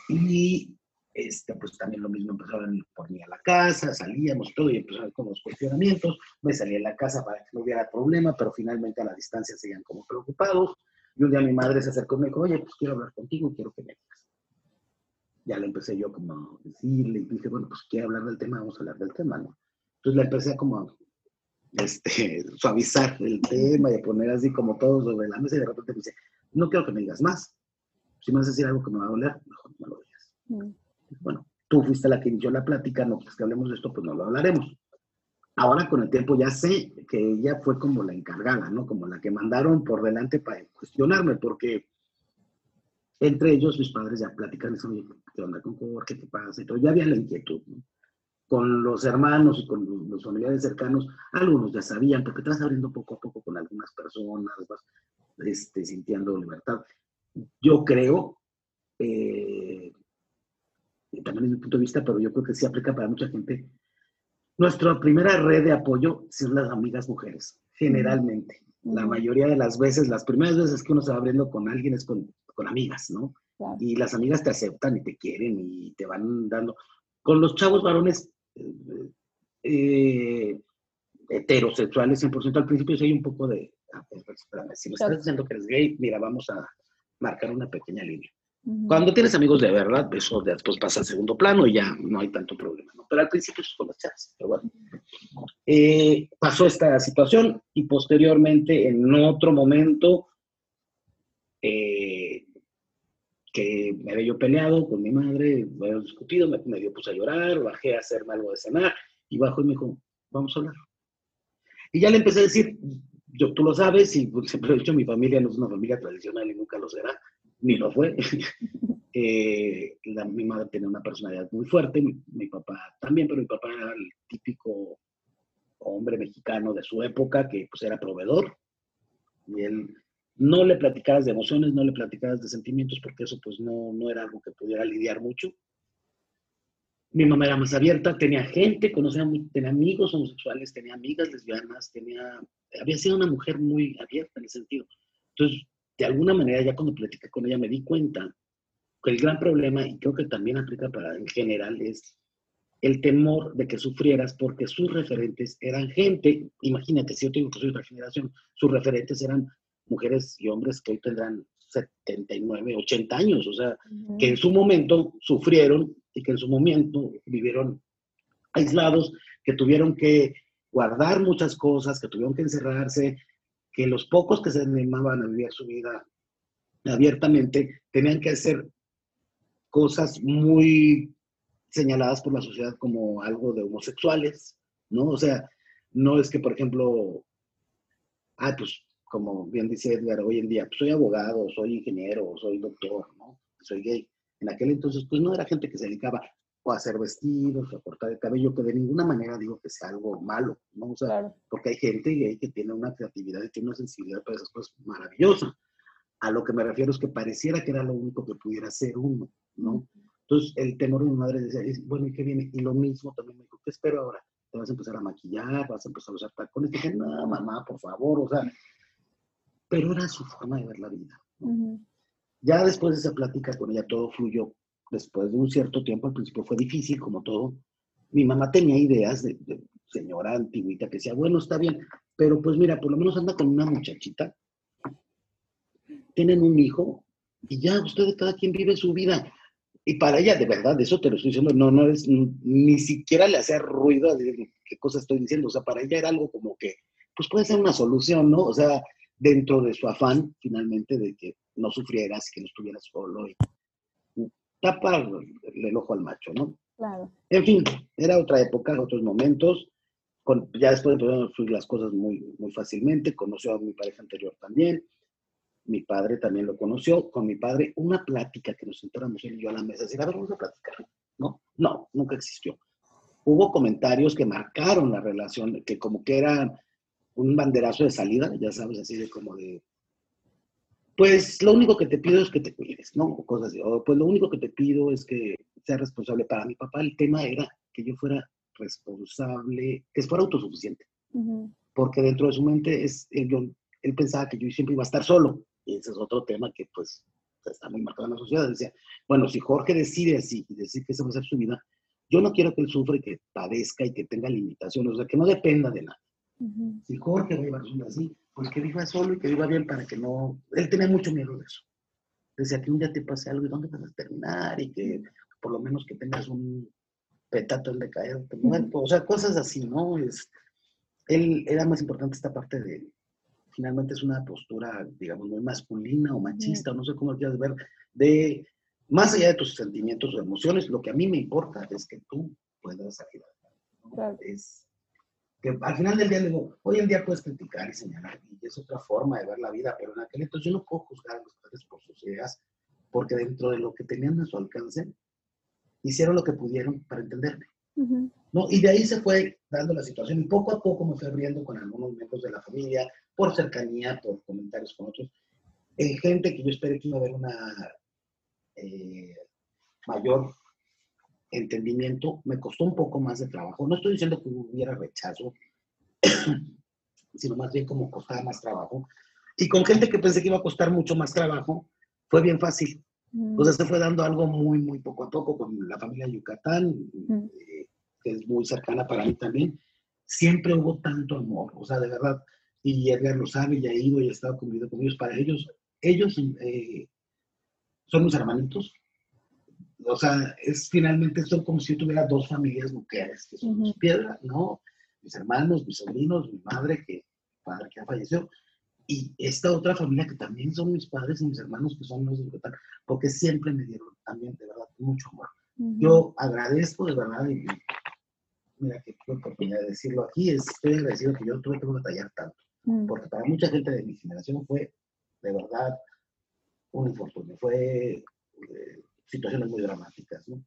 Y este, pues también lo mismo, empezaron por mí a la casa, salíamos todo y empezaron con los cuestionamientos, me salí a la casa para que no hubiera problema, pero finalmente a la distancia seguían como preocupados. Y un día mi madre se acercó y me dijo, oye, pues quiero hablar contigo, quiero que me digas. Ya le empecé yo como a decirle y dije, bueno, pues quiero hablar del tema, vamos a hablar del tema, ¿no? Entonces le empecé a como este, suavizar el tema y a poner así como todo sobre la mesa y de repente me dice, no quiero que me digas más. Si me vas a decir algo que me va a doler, mejor no lo digas. Mm bueno, tú fuiste la que inició la plática, no pues que hablemos de esto, pues no lo hablaremos. Ahora con el tiempo ya sé que ella fue como la encargada, ¿no? Como la que mandaron por delante para cuestionarme, porque entre ellos mis padres ya platican eso, ¿qué onda con ¿Qué te pasa? Y todo, ya había la inquietud, ¿no? Con los hermanos y con los familiares cercanos, algunos ya sabían, porque te vas abriendo poco a poco con algunas personas, vas este, sintiendo libertad. Yo creo eh, también es mi punto de vista, pero yo creo que sí aplica para mucha gente. Nuestra primera red de apoyo son las amigas mujeres, generalmente. La mayoría de las veces, las primeras veces que uno se va abriendo con alguien es con, con amigas, ¿no? Y las amigas te aceptan y te quieren y te van dando. Con los chavos varones eh, eh heterosexuales, 100% al principio, soy un poco de, espérame, si me estás diciendo que eres gay, mira, vamos a marcar una pequeña línea. Cuando tienes amigos de verdad, eso después pasa al segundo plano y ya no hay tanto problema. ¿no? Pero al principio son las chats. Pero bueno. Eh, pasó esta situación y posteriormente, en otro momento, eh, que me había yo peleado con mi madre, me había discutido, me, me dio puse a llorar, bajé a hacerme algo de cenar y bajo y me dijo, vamos a hablar. Y ya le empecé a decir, yo, tú lo sabes, y pues, siempre he dicho, mi familia no es una familia tradicional y nunca lo será, ni lo fue. eh, la, mi madre tenía una personalidad muy fuerte, mi, mi, papá también, pero mi papá era el típico hombre mexicano de su época que pues era proveedor. Y él no le platicabas de emociones, no le platicabas de sentimientos, porque eso pues no, no era algo que pudiera lidiar mucho. Mi mamá era más abierta, tenía gente, conocía, tenía amigos homosexuales, tenía amigas lesbianas, tenía, había sido una mujer muy abierta en ese sentido. Entonces, de alguna manera, ya cuando platicé con ella, me di cuenta que el gran problema, y creo que también aplica para en general, es el temor de que sufrieras porque sus referentes eran gente, imagínate, si yo tengo que soy otra generación, sus referentes eran mujeres y hombres que hoy tendrán 79, 80 años, o sea, uh -huh. que en su momento sufrieron y que en su momento vivieron aislados, que tuvieron que guardar muchas cosas, que tuvieron que encerrarse, que los pocos que se animaban a vivir su vida abiertamente tenían que hacer cosas muy señaladas por la sociedad como algo de homosexuales, ¿no? O sea, no es que, por ejemplo, ah, pues, como bien dice Edgar, hoy en día, pues, soy abogado, soy ingeniero, soy doctor, ¿no? Soy gay. En aquel entonces, pues, no era gente que se dedicaba o a hacer vestidos, o a cortar el cabello, que de ninguna manera digo que sea algo malo, ¿no? O sea, claro. porque hay gente gay que tiene una creatividad y tiene una sensibilidad para esas cosas maravillosa. A lo que me refiero es que pareciera que era lo único que pudiera ser uno, ¿no? Entonces, el temor de mi madre decía, bueno, ¿y qué viene? Y lo mismo también me dijo, ¿qué espero ahora? ¿Te vas a empezar a maquillar? ¿Vas a empezar a usar tacones? Y dije, no, mamá, por favor, o sea, pero era su forma de ver la vida. ¿no? Uh -huh. Ya después de esa plática con ella, todo fluyó. Después de un cierto tiempo, al principio fue difícil, como todo. Mi mamá tenía ideas de, de señora antiguita que decía, bueno, está bien, pero pues mira, por lo menos anda con una muchachita, tienen un hijo y ya ustedes cada quien vive su vida. Y para ella, de verdad, eso te lo estoy diciendo, no, no es, ni siquiera le hacía ruido de qué cosa estoy diciendo. O sea, para ella era algo como que, pues puede ser una solución, ¿no? O sea, dentro de su afán, finalmente, de que no sufrieras, que no estuvieras solo y tapar el ojo al macho, ¿no? Claro. En fin, era otra época, otros momentos. Con, ya después podemos fluir las cosas muy, muy fácilmente. Conoció a mi pareja anterior también mi padre también lo conoció, con mi padre, una plática que nos sentáramos él y yo a la mesa, decir, a ver, vamos a platicar. No, no, nunca existió. Hubo comentarios que marcaron la relación, que como que eran un banderazo de salida, ya sabes, así de como de, pues lo único que te pido es que te cuides, ¿no? O cosas así, o pues lo único que te pido es que seas responsable. Para mi papá el tema era que yo fuera responsable, que fuera autosuficiente. Uh -huh. Porque dentro de su mente es, él, él pensaba que yo siempre iba a estar solo. Y ese es otro tema que pues está muy marcado en la sociedad. Decía, bueno, si Jorge decide así y decide que esa va a ser su vida, yo no quiero que él sufra y que padezca y que tenga limitaciones, o sea, que no dependa de nada. Uh -huh. Si Jorge va a llevar así, pues que viva solo y que viva bien para que no... Él tenía mucho miedo de eso. Decía que un día te pase algo y dónde vas a terminar y que por lo menos que tengas un petato de caer, muerto, o sea, cosas así, ¿no? Es, él era más importante esta parte de, finalmente es una postura, digamos, muy masculina o machista, no sé cómo lo quieras ver, de más allá de tus sentimientos o emociones, lo que a mí me importa es que tú puedas salir ¿no? claro. Es que al final del día digo, hoy en día puedes criticar y señalar, y es otra forma de ver la vida, pero en aquel entonces yo no puedo juzgar a los padres por sus ideas, porque dentro de lo que tenían a su alcance, hicieron lo que pudieron para entenderme. Uh -huh. ¿no? Y de ahí se fue dando la situación y poco a poco me fui abriendo con algunos miembros de la familia, por cercanía, por comentarios con otros, en gente que yo esperé que iba a haber una eh, mayor entendimiento, me costó un poco más de trabajo. No estoy diciendo que hubiera rechazo, sino más bien como costaba más trabajo. Y con gente que pensé que iba a costar mucho más trabajo, fue bien fácil. Mm. O sea, se fue dando algo muy, muy poco a poco con la familia Yucatán, mm. eh, que es muy cercana para mí también. Siempre hubo tanto amor, o sea, de verdad, y Edgar lo sabe y ha ido y ha estado conviviendo con ellos. Para ellos, ellos eh, son mis hermanitos. O sea, es finalmente son como si yo tuviera dos familias nucleares, que son uh -huh. piedras, ¿no? Mis hermanos, mis sobrinos, mi madre, que padre que ha fallecido. y esta otra familia que también son mis padres y mis hermanos que son los de Yucatán, porque siempre me dieron también de verdad mucho amor. Yo agradezco de verdad y mira que tuve oportunidad de decirlo aquí, estoy agradecido que yo tuve que batallar tanto, porque para mucha gente de mi generación fue de verdad un infortunio, fue eh, situaciones muy dramáticas, ¿no?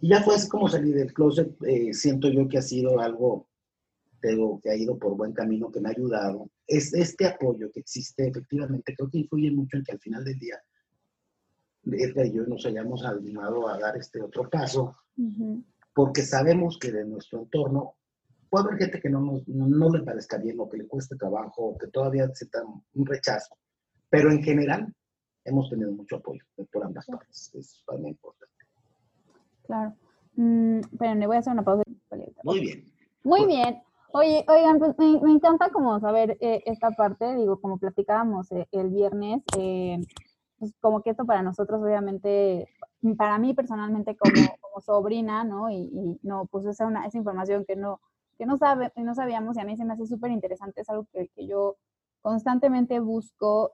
Y ya fue así como salir del closet, eh, siento yo que ha sido algo digo, que ha ido por buen camino, que me ha ayudado. Es este apoyo que existe, efectivamente, creo que influye mucho en que al final del día Edgar y yo nos hayamos animado a dar este otro paso, porque sabemos que de nuestro entorno puede haber gente que no, no, le parezca bien o que le cueste trabajo o que todavía sienta un rechazo, pero en general hemos tenido mucho apoyo por ambas partes. Es muy importante. Claro. Mm, pero le voy a hacer una pausa. Muy bien. Muy bien. Oye, oigan, pues me, encanta como saber eh, esta parte, digo, como platicábamos eh, el viernes, eh, pues como que esto para nosotros, obviamente, para mí personalmente como, como sobrina, ¿no? Y, no, pues esa, una, esa información que no, que no, sabe, no sabíamos y a mí se me hace súper interesante, es algo que, que, yo constantemente busco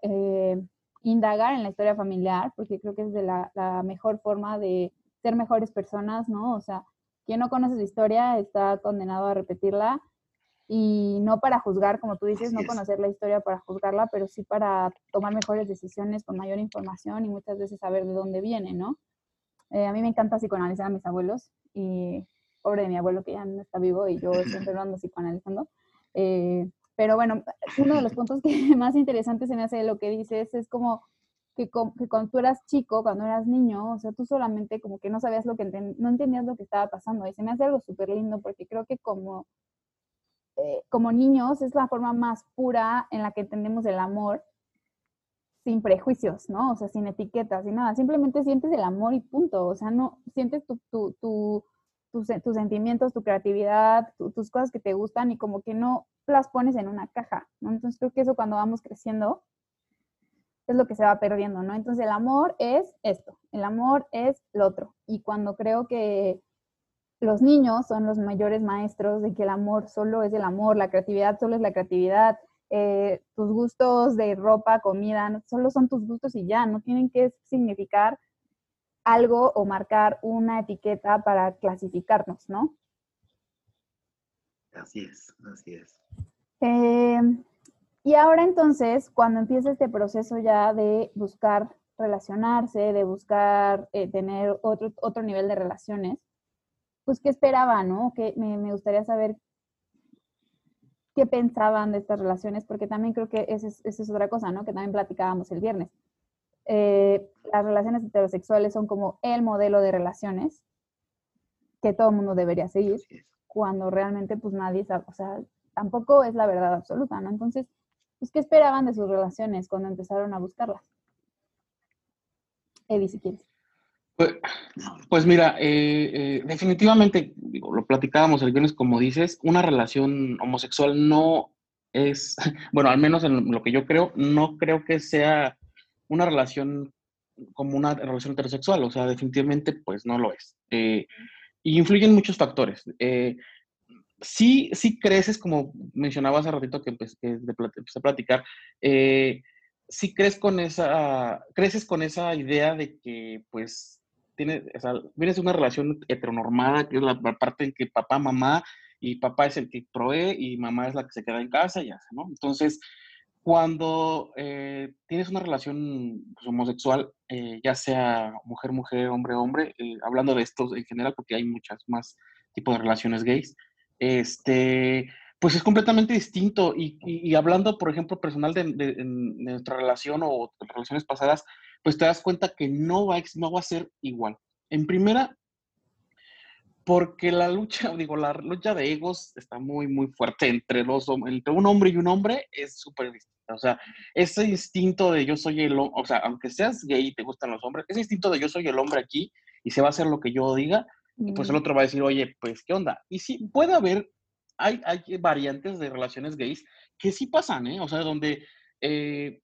indagar en la historia familiar, porque creo que es de la, la mejor forma de ser mejores personas, ¿no? O sea, quien no conoce su historia está condenado a repetirla y no para juzgar, como tú dices, no conocer la historia para juzgarla, pero sí para tomar mejores decisiones con mayor información y muchas veces saber de dónde viene, ¿no? Eh, a mí me encanta psicoanalizar a mis abuelos y pobre de mi abuelo que ya no está vivo y yo siempre lo ando psicoanalizando. Eh, pero bueno, uno de los puntos que más interesantes se me hace de lo que dices es como que, que, cuando tú eras chico, cuando eras niño, o sea, tú solamente como que no sabías lo que, no entendías lo que estaba pasando. Y se me hace algo súper lindo porque creo que como eh, como niños es la forma más pura en la que entendemos el amor sin prejuicios, ¿no? O sea, sin etiquetas, sin nada. Simplemente sientes el amor y punto. O sea, no sientes tu, tu, tu, tus sentimientos, tu creatividad, tus cosas que te gustan y como que no las pones en una caja, ¿no? Entonces creo que eso cuando vamos creciendo es lo que se va perdiendo, ¿no? Entonces el amor es esto, el amor es lo otro. Y cuando creo que los niños son los mayores maestros de que el amor solo es el amor, la creatividad solo es la creatividad, eh, tus gustos de ropa, comida, solo son tus gustos y ya, no tienen que significar algo o marcar una etiqueta para clasificarnos, ¿no? Así es, así es. Em, y ahora entonces, cuando empieza este proceso ya de buscar relacionarse, de buscar eh, tener otro, otro nivel de relaciones, pues, qué esperaban, ¿no? Que me, me, gustaría saber qué pensaban de estas relaciones, porque también creo que esa es, es otra cosa, ¿no? Que también platicábamos el viernes. Eh, las relaciones heterosexuales son como el modelo de relaciones que todo el mundo debería seguir, cuando realmente pues nadie sabe, o sea, tampoco es la verdad absoluta, ¿no? Entonces, pues, ¿qué esperaban de sus relaciones cuando empezaron a buscarlas? Eddie, si quieres. Pues, pues mira, eh, eh, definitivamente, lo platicábamos el viernes, como dices, una relación homosexual no es, bueno, al menos en lo que yo creo, no creo que sea una relación como una relación heterosexual, o sea, definitivamente pues no lo es. Eh, y influyen muchos factores. sí, sí creces, como mencionaba hace ratito que empecé, a platicar, sí crees con esa, creces con esa idea de que pues tiene, o sea, vienes de una relación heteronormada, que es la parte en que papá, mamá, y papá es el que provee y mamá es la que se queda en casa y hace, ¿no? Entonces, cuando eh, tienes una relación pues, homosexual, eh, ya sea mujer-mujer, hombre-hombre, eh, hablando de estos en general, porque hay muchas más tipos de relaciones gays, este, pues es completamente distinto. Y, y, hablando, por ejemplo, personal de, de, nuestra relación o relaciones pasadas, pues te das cuenta que no va, no va a ser igual. En primera, porque la lucha, digo, la lucha de egos está muy, muy fuerte entre, los, entre un hombre y un hombre, es súper distinta. O sea, ese instinto de yo soy el hombre, o sea, aunque seas gay y te gustan los hombres, ese instinto de yo soy el hombre aquí y se va a hacer lo que yo diga, y pues el otro va a decir, oye, pues, ¿qué onda? Y sí, puede haber, hay, hay variantes de relaciones gays que sí pasan, ¿eh? O sea, donde eh,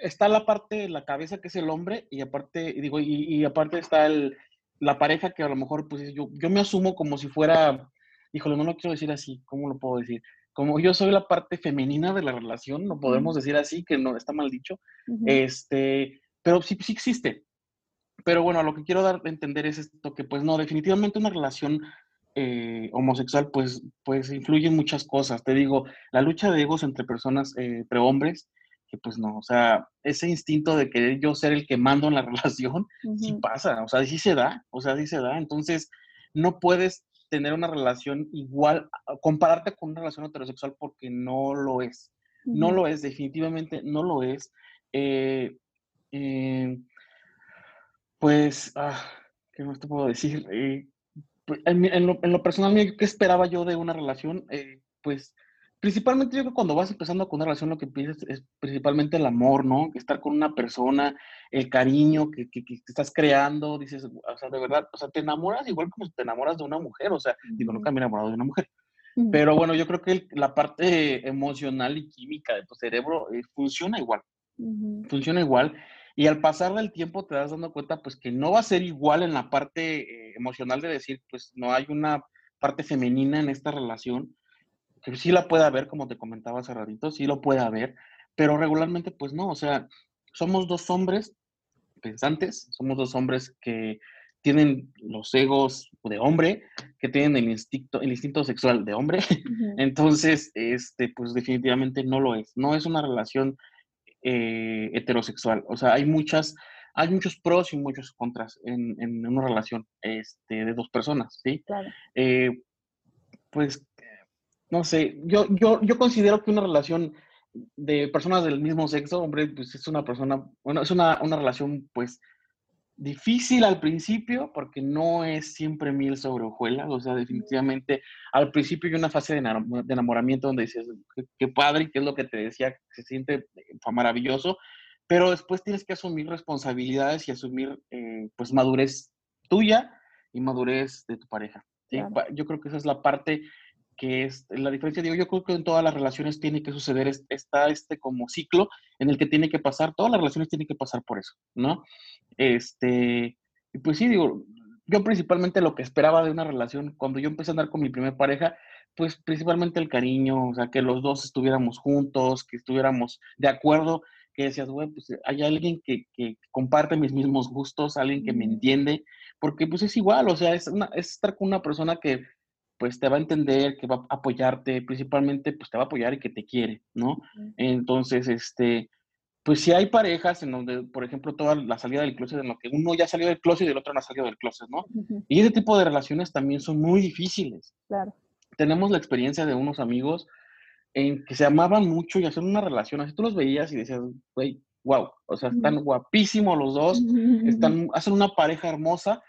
está la parte la cabeza que es el hombre y aparte, digo, y, aparte está el, la pareja que a lo mejor, pues yo, yo me asumo como si fuera, híjole, no lo quiero decir así, ¿cómo lo puedo decir? como yo soy la parte femenina de la relación, no podemos decir así, que no está mal dicho, este, pero sí, sí existe. Pero bueno, lo que quiero dar a entender es esto, que pues no, definitivamente una relación eh, homosexual pues, pues influye en muchas cosas. Te digo, la lucha de egos entre personas, eh, entre hombres, que pues no, o sea, ese instinto de querer yo ser el que mando en la relación, sí pasa, o sea, sí se da, o sea, sí se da. Entonces, no puedes tener una relación igual, compararte con una relación heterosexual porque no lo es. No lo es, definitivamente no lo es. Eh, eh, pues, ah, ¿qué más te puedo decir? Eh, pues, en, lo, personal, ¿qué esperaba yo de una relación? pues principalmente yo creo que cuando vas empezando con una relación lo que pides es principalmente el amor, ¿no? Estar con una persona, el cariño que, que, que, estás creando, dices, o sea, de verdad, o sea, te enamoras igual como te enamoras de una mujer, o sea, digo, nunca me he enamorado de una mujer, pero bueno, yo creo que la parte emocional y química de tu cerebro eh, funciona igual, funciona igual, y al pasar del tiempo te das dando cuenta, pues, que no va a ser igual en la parte eh, emocional de decir, pues, no hay una parte femenina en esta relación, que sí la puede haber, como te comentaba hace ratito, sí lo puede haber, pero regularmente pues no, o sea, somos dos hombres pensantes, somos dos hombres que tienen los egos de hombre, que tienen el instinto, el instinto sexual de hombre, entonces, este, pues definitivamente no lo es, no es una relación eh, heterosexual, o sea, hay muchas, hay muchos pros y muchos contras en, en una relación este, de dos personas, ¿sí? Claro. Eh, pues no sé, yo, yo, yo considero que una relación de personas del mismo sexo, hombre, pues es una persona, bueno, es una, una relación pues difícil al principio porque no es siempre miel sobre hojuelas, o sea, definitivamente al principio hay una fase de, enamoramiento donde dices, qué, padre, qué es lo que te decía, se siente maravilloso, pero después tienes que asumir responsabilidades y asumir eh, pues madurez tuya y madurez de tu pareja. Yo creo que esa es la parte que es la diferencia, digo, yo creo que en todas las relaciones tiene que suceder, está este como ciclo en el que tiene que pasar, todas las relaciones tienen que pasar por eso, ¿no? Este, y pues sí, digo, yo principalmente lo que esperaba de una relación, cuando yo empecé a andar con mi primera pareja, pues principalmente el cariño, o sea, que los dos estuviéramos juntos, que estuviéramos de acuerdo, que decías, güey, pues hay alguien que, que, comparte mis mismos gustos, alguien que me entiende, porque pues es igual, o sea, es, una, es estar con una persona que pues te va a entender, que va a apoyarte, principalmente pues te va a apoyar y que te quiere, ¿no? Entonces, este, pues si hay parejas en donde, por ejemplo, toda la salida del closet, en lo que uno ya salió del closet y el otro no ha salido del closet, ¿no? Y ese tipo de relaciones también son muy difíciles. Claro. Tenemos la experiencia de unos amigos en que se amaban mucho y hacen una relación, así tú los veías y decías, güey, wow, o sea, están guapísimos los dos, están, hacen una pareja hermosa,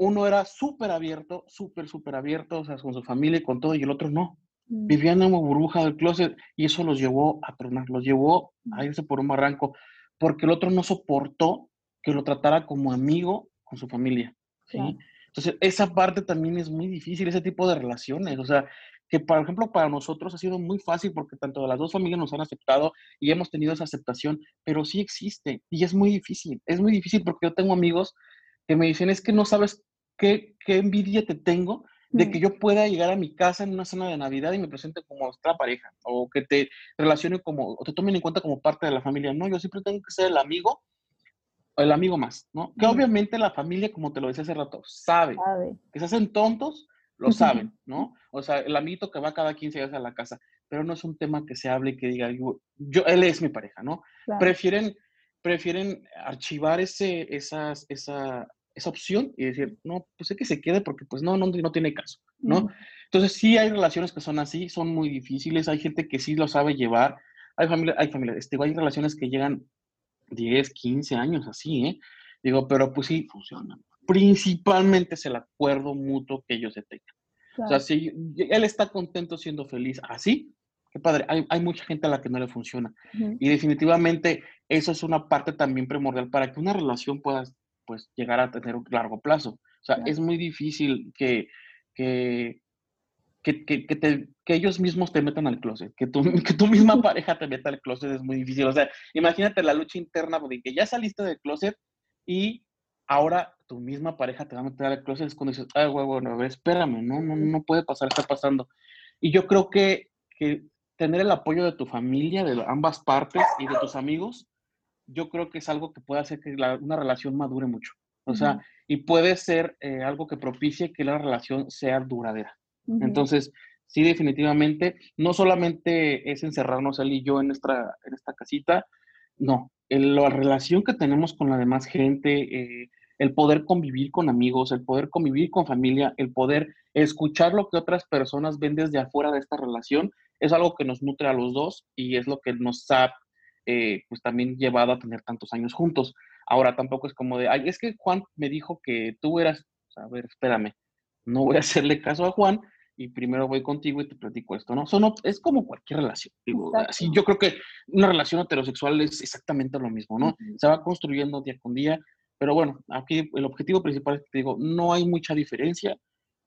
uno era súper abierto, súper, súper abierto, o sea, con su familia y con todo, y el otro no. Mm. Vivían en una burbuja del closet y eso los llevó a tronar, los llevó a mm. irse por un barranco, porque el otro no soportó que lo tratara como amigo con su familia. ¿sí? Entonces, esa parte también es muy difícil, ese tipo de relaciones. O sea, que por ejemplo para nosotros ha sido muy fácil porque tanto las dos familias nos han aceptado y hemos tenido esa aceptación, pero sí existe y es muy difícil. Es muy difícil porque yo tengo amigos que me dicen, es que no sabes qué, envidia te tengo de que yo pueda llegar a mi casa en una cena de Navidad y me presente como otra pareja, o que te relacione como, o te tomen en cuenta como parte de la familia. No, yo siempre tengo que ser el amigo, el amigo más, ¿no? Que obviamente la familia, como te lo decía hace rato, sabe, que se hacen tontos, lo saben, ¿no? O sea, el amiguito que va cada 15 días a la casa, pero no es un tema que se hable y que diga, yo, él es mi pareja, ¿no? Prefieren, prefieren archivar ese, esas, esa, esa opción y decir, no, pues es que se quede porque pues no, no, no tiene caso, ¿no? Entonces sí hay relaciones que son así, son muy difíciles, hay gente que sí lo sabe llevar, hay familias, hay familias, este, hay relaciones que llegan 10, 15 años así, ¿eh? Digo, pero pues sí funcionan. Principalmente es el acuerdo mutuo que ellos se tengan. O sea, si él está contento siendo feliz así, qué padre, hay, hay, mucha gente a la que no le funciona. Y definitivamente eso es una parte también primordial para que una relación pueda pues llegar a tener un largo plazo. O sea, es muy difícil que, que, que, que, ellos mismos te metan al closet, que tu, que tu misma pareja te meta al closet es muy difícil. O sea, imagínate la lucha interna de que ya saliste del closet y ahora tu misma pareja te va a meter al closet, es cuando dices, ay, bueno, espérame, no, no, no puede pasar, está pasando. Y yo creo que, que tener el apoyo de tu familia, de ambas partes y de tus amigos, yo creo que es algo que puede hacer que una relación madure mucho. O sea, y puede ser eh, algo que propicie que la relación sea duradera. Entonces, sí, definitivamente, no solamente es encerrarnos él y yo en, nuestra, en esta casita, no, la relación que tenemos con la demás gente, eh, el poder convivir con amigos, el poder convivir con familia, el poder escuchar lo que otras personas ven desde afuera de esta relación, es algo que nos nutre a los dos y es lo que nos ha eh, pues también llevado a tener tantos años juntos. Ahora tampoco es como de, ay, es que Juan me dijo que tú eras, a ver, espérame, no voy a hacerle caso a Juan y primero voy contigo y te platico esto, ¿no? Son, es como cualquier relación. Digo, así, yo creo que una relación heterosexual es exactamente lo mismo, ¿no? Se va construyendo día con día, pero bueno, aquí el objetivo principal es que te digo, no hay mucha diferencia.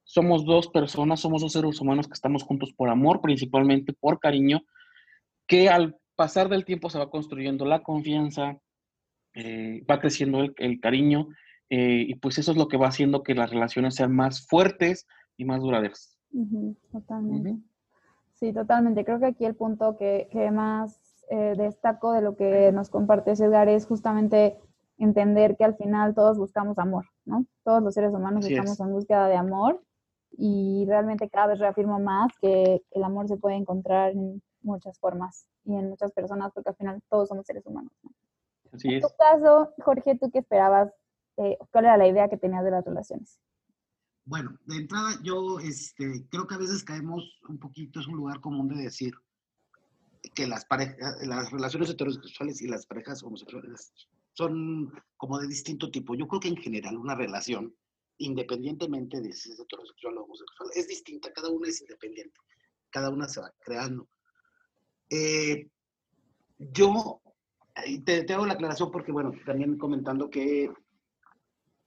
Somos dos personas, somos dos seres humanos que estamos juntos por amor, principalmente por cariño, que al pasar del tiempo se va construyendo la confianza, eh, va creciendo el, cariño eh, y pues eso es lo que va haciendo que las relaciones sean más fuertes y más duraderas. totalmente. Sí, totalmente. Creo que aquí el punto que, más eh, destaco de lo que nos comparte Edgar es justamente entender que al final todos buscamos amor, ¿no? Todos los seres humanos estamos en búsqueda de amor y realmente cada vez reafirmo más que el amor se puede encontrar en muchas formas y en muchas personas porque al final todos somos seres humanos, ¿no? en tu caso, Jorge, ¿tú qué esperabas? Eh, ¿Cuál era la idea que tenías de las relaciones? Bueno, de entrada yo este, creo que a veces caemos un poquito, es un lugar común de decir que las parejas, las relaciones heterosexuales y las parejas homosexuales son como de distinto tipo. Yo creo que en general una relación, independientemente de si es heterosexual o homosexual, es distinta, cada una es independiente, cada una se va creando. Eh, yo te, hago la aclaración porque, bueno, también comentando que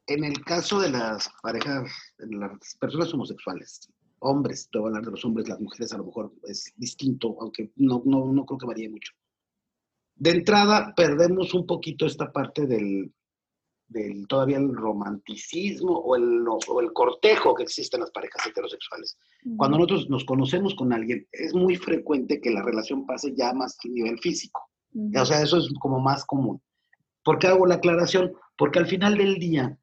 en el caso de las parejas, de las personas homosexuales, hombres, te voy a hablar de los hombres, las mujeres a lo mejor es distinto, aunque no, no, no creo que varíe mucho. De entrada, perdemos un poquito esta parte del, del todavía el romanticismo o el, o el, cortejo que existe en las parejas heterosexuales. Cuando nosotros nos conocemos con alguien, es muy frecuente que la relación pase ya más a nivel físico. O sea, eso es como más común. ¿Por qué hago la aclaración? Porque al final del día,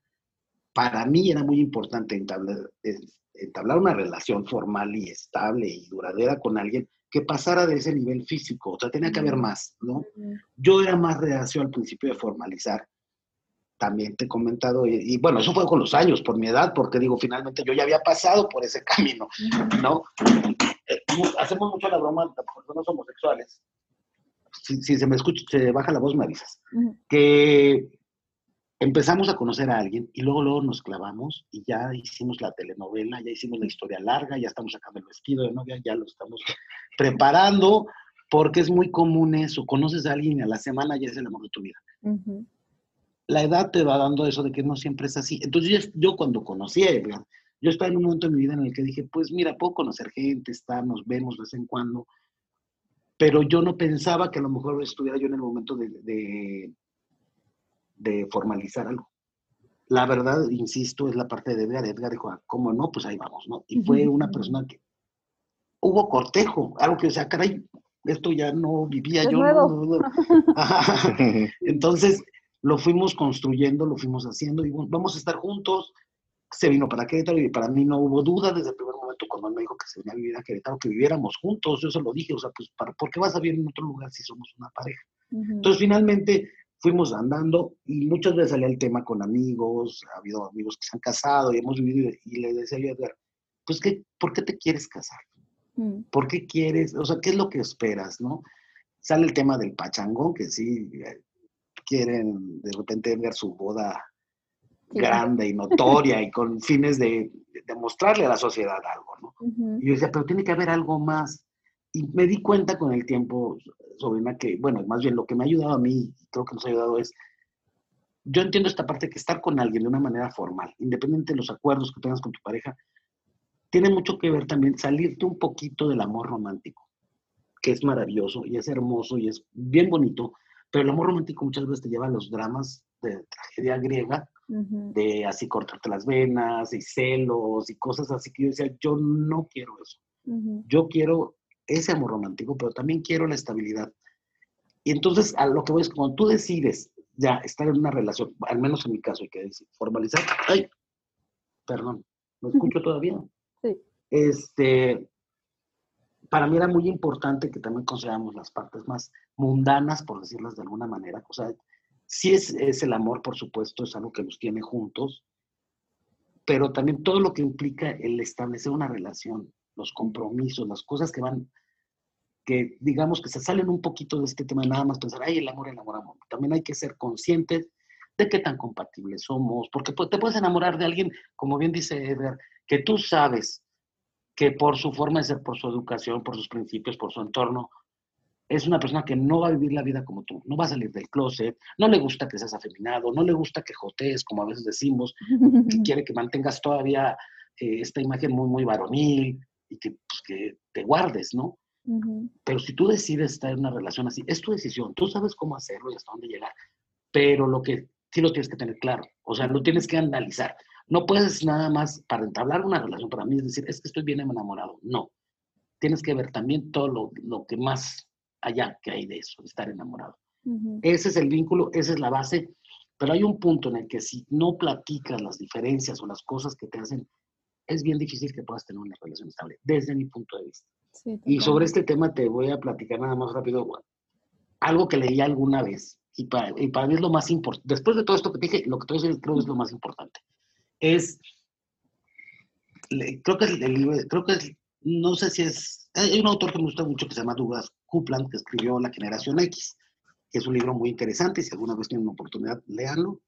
para mí era muy importante entablar, entablar una relación formal y estable y duradera con alguien que pasara de ese nivel físico, o sea, tenía que haber más, ¿no? Yo era más reacio al principio de formalizar, también te he comentado, y, bueno, eso fue con los años, por mi edad, porque digo, finalmente yo ya había pasado por ese camino, ¿no? Eh, hacemos mucho la broma de personas homosexuales, si, se me escucha, se baja la voz, me avisas, que empezamos a conocer a alguien y luego, luego nos clavamos y ya hicimos la telenovela, ya hicimos la historia larga, ya estamos sacando el vestido de novia, ya lo estamos preparando, porque es muy común eso, conoces a alguien y a la semana ya es el amor de tu vida. La edad te va dando eso de que no siempre es así. Entonces yo, cuando conocí a Edgar, yo estaba en un momento de mi vida en el que dije, pues mira, puedo conocer gente, estar, nos vemos de vez en cuando, pero yo no pensaba que a lo mejor estuviera yo en el momento de de formalizar algo. La verdad, insisto, es la parte de Edgar. Edgar dijo, ah, ¿cómo no? Pues ahí vamos, ¿no? Y fue una persona que hubo cortejo, algo que, o sea, caray, esto ya no vivía yo. Entonces, lo fuimos construyendo, lo fuimos haciendo y vamos a estar juntos. Se vino para Querétaro y para mí no hubo duda desde el primer momento cuando él me dijo que se venía a vivir a Querétaro, que viviéramos juntos. Yo se lo dije, o sea, pues, ¿por qué vas a vivir en otro lugar si somos una pareja? Entonces, finalmente, fuimos andando y muchas veces salía el tema con amigos, ha habido amigos que se han casado y hemos vivido y le decía a Edgar, pues ¿qué, ¿por qué te quieres casar? Mm. ¿Por qué quieres? O sea, ¿qué es lo que esperas, no? Sale el tema del pachangón, que sí eh, quieren de repente ver su boda grande y notoria y con fines de, de, mostrarle a la sociedad algo, ¿no? Y yo decía, pero tiene que haber algo más. Y me di cuenta con el tiempo, Sobrina, que, bueno, más bien lo que me ha ayudado a mí, creo que nos ha ayudado es, yo entiendo esta parte que estar con alguien de una manera formal, independiente de los acuerdos que tengas con tu pareja, tiene mucho que ver también salirte un poquito del amor romántico, que es maravilloso y es hermoso y es bien bonito, pero el amor romántico muchas veces te lleva a los dramas de tragedia griega, de así cortarte las venas y celos y cosas así que yo decía, yo no quiero eso. Yo quiero ese amor romántico, pero también quiero la estabilidad. Y entonces, a lo que voy es, cuando tú decides ya estar en una relación, al menos en mi caso, hay que decir, formalizar, ay, perdón, ¿me escucho todavía? Sí. Este, para mí era muy importante que también consideramos las partes más mundanas, por decirlas de alguna manera. O sea, sí es, es el amor, por supuesto, es algo que nos tiene juntos, pero también todo lo que implica el establecer una relación, los compromisos, las cosas que van, que digamos que se salen un poquito de este tema nada más pensar, ay, el amor, el amor, amor. También hay que ser conscientes de qué tan compatibles somos, porque te puedes enamorar de alguien, como bien dice Edgar, que tú sabes que por su forma de ser, por su educación, por sus principios, por su entorno, es una persona que no va a vivir la vida como tú, no va a salir del closet, no le gusta que seas afeminado, no le gusta que jotees, como a veces decimos, que quiere que mantengas todavía eh, esta imagen muy, muy varonil y que, pues, que te guardes, ¿no? Pero si tú decides estar en una relación así, es tu decisión, tú sabes cómo hacerlo y hasta dónde llegar, pero lo que sí lo tienes que tener claro, o sea, lo tienes que analizar. No puedes nada más, para entablar una relación, para mí es decir, es que estoy bien enamorado. No. Tienes que ver también todo lo, lo que más allá que hay de eso, de estar enamorado. Ese es el vínculo, esa es la base, pero hay un punto en el que si no platicas las diferencias o las cosas que te hacen, es bien difícil que puedas tener una relación estable, desde mi punto de vista. y sobre este tema te voy a platicar nada más rápido, algo que leí alguna vez, y para, y para mí es lo más importante, después de todo esto que te dije, lo que te voy a decir creo que es lo más importante es, creo que es el libro, creo que es, no sé si es, hay un autor que me gusta mucho que se llama Douglas Coupland, que escribió La Generación X, que es un libro muy interesante, si alguna vez tienen una oportunidad, léanlo.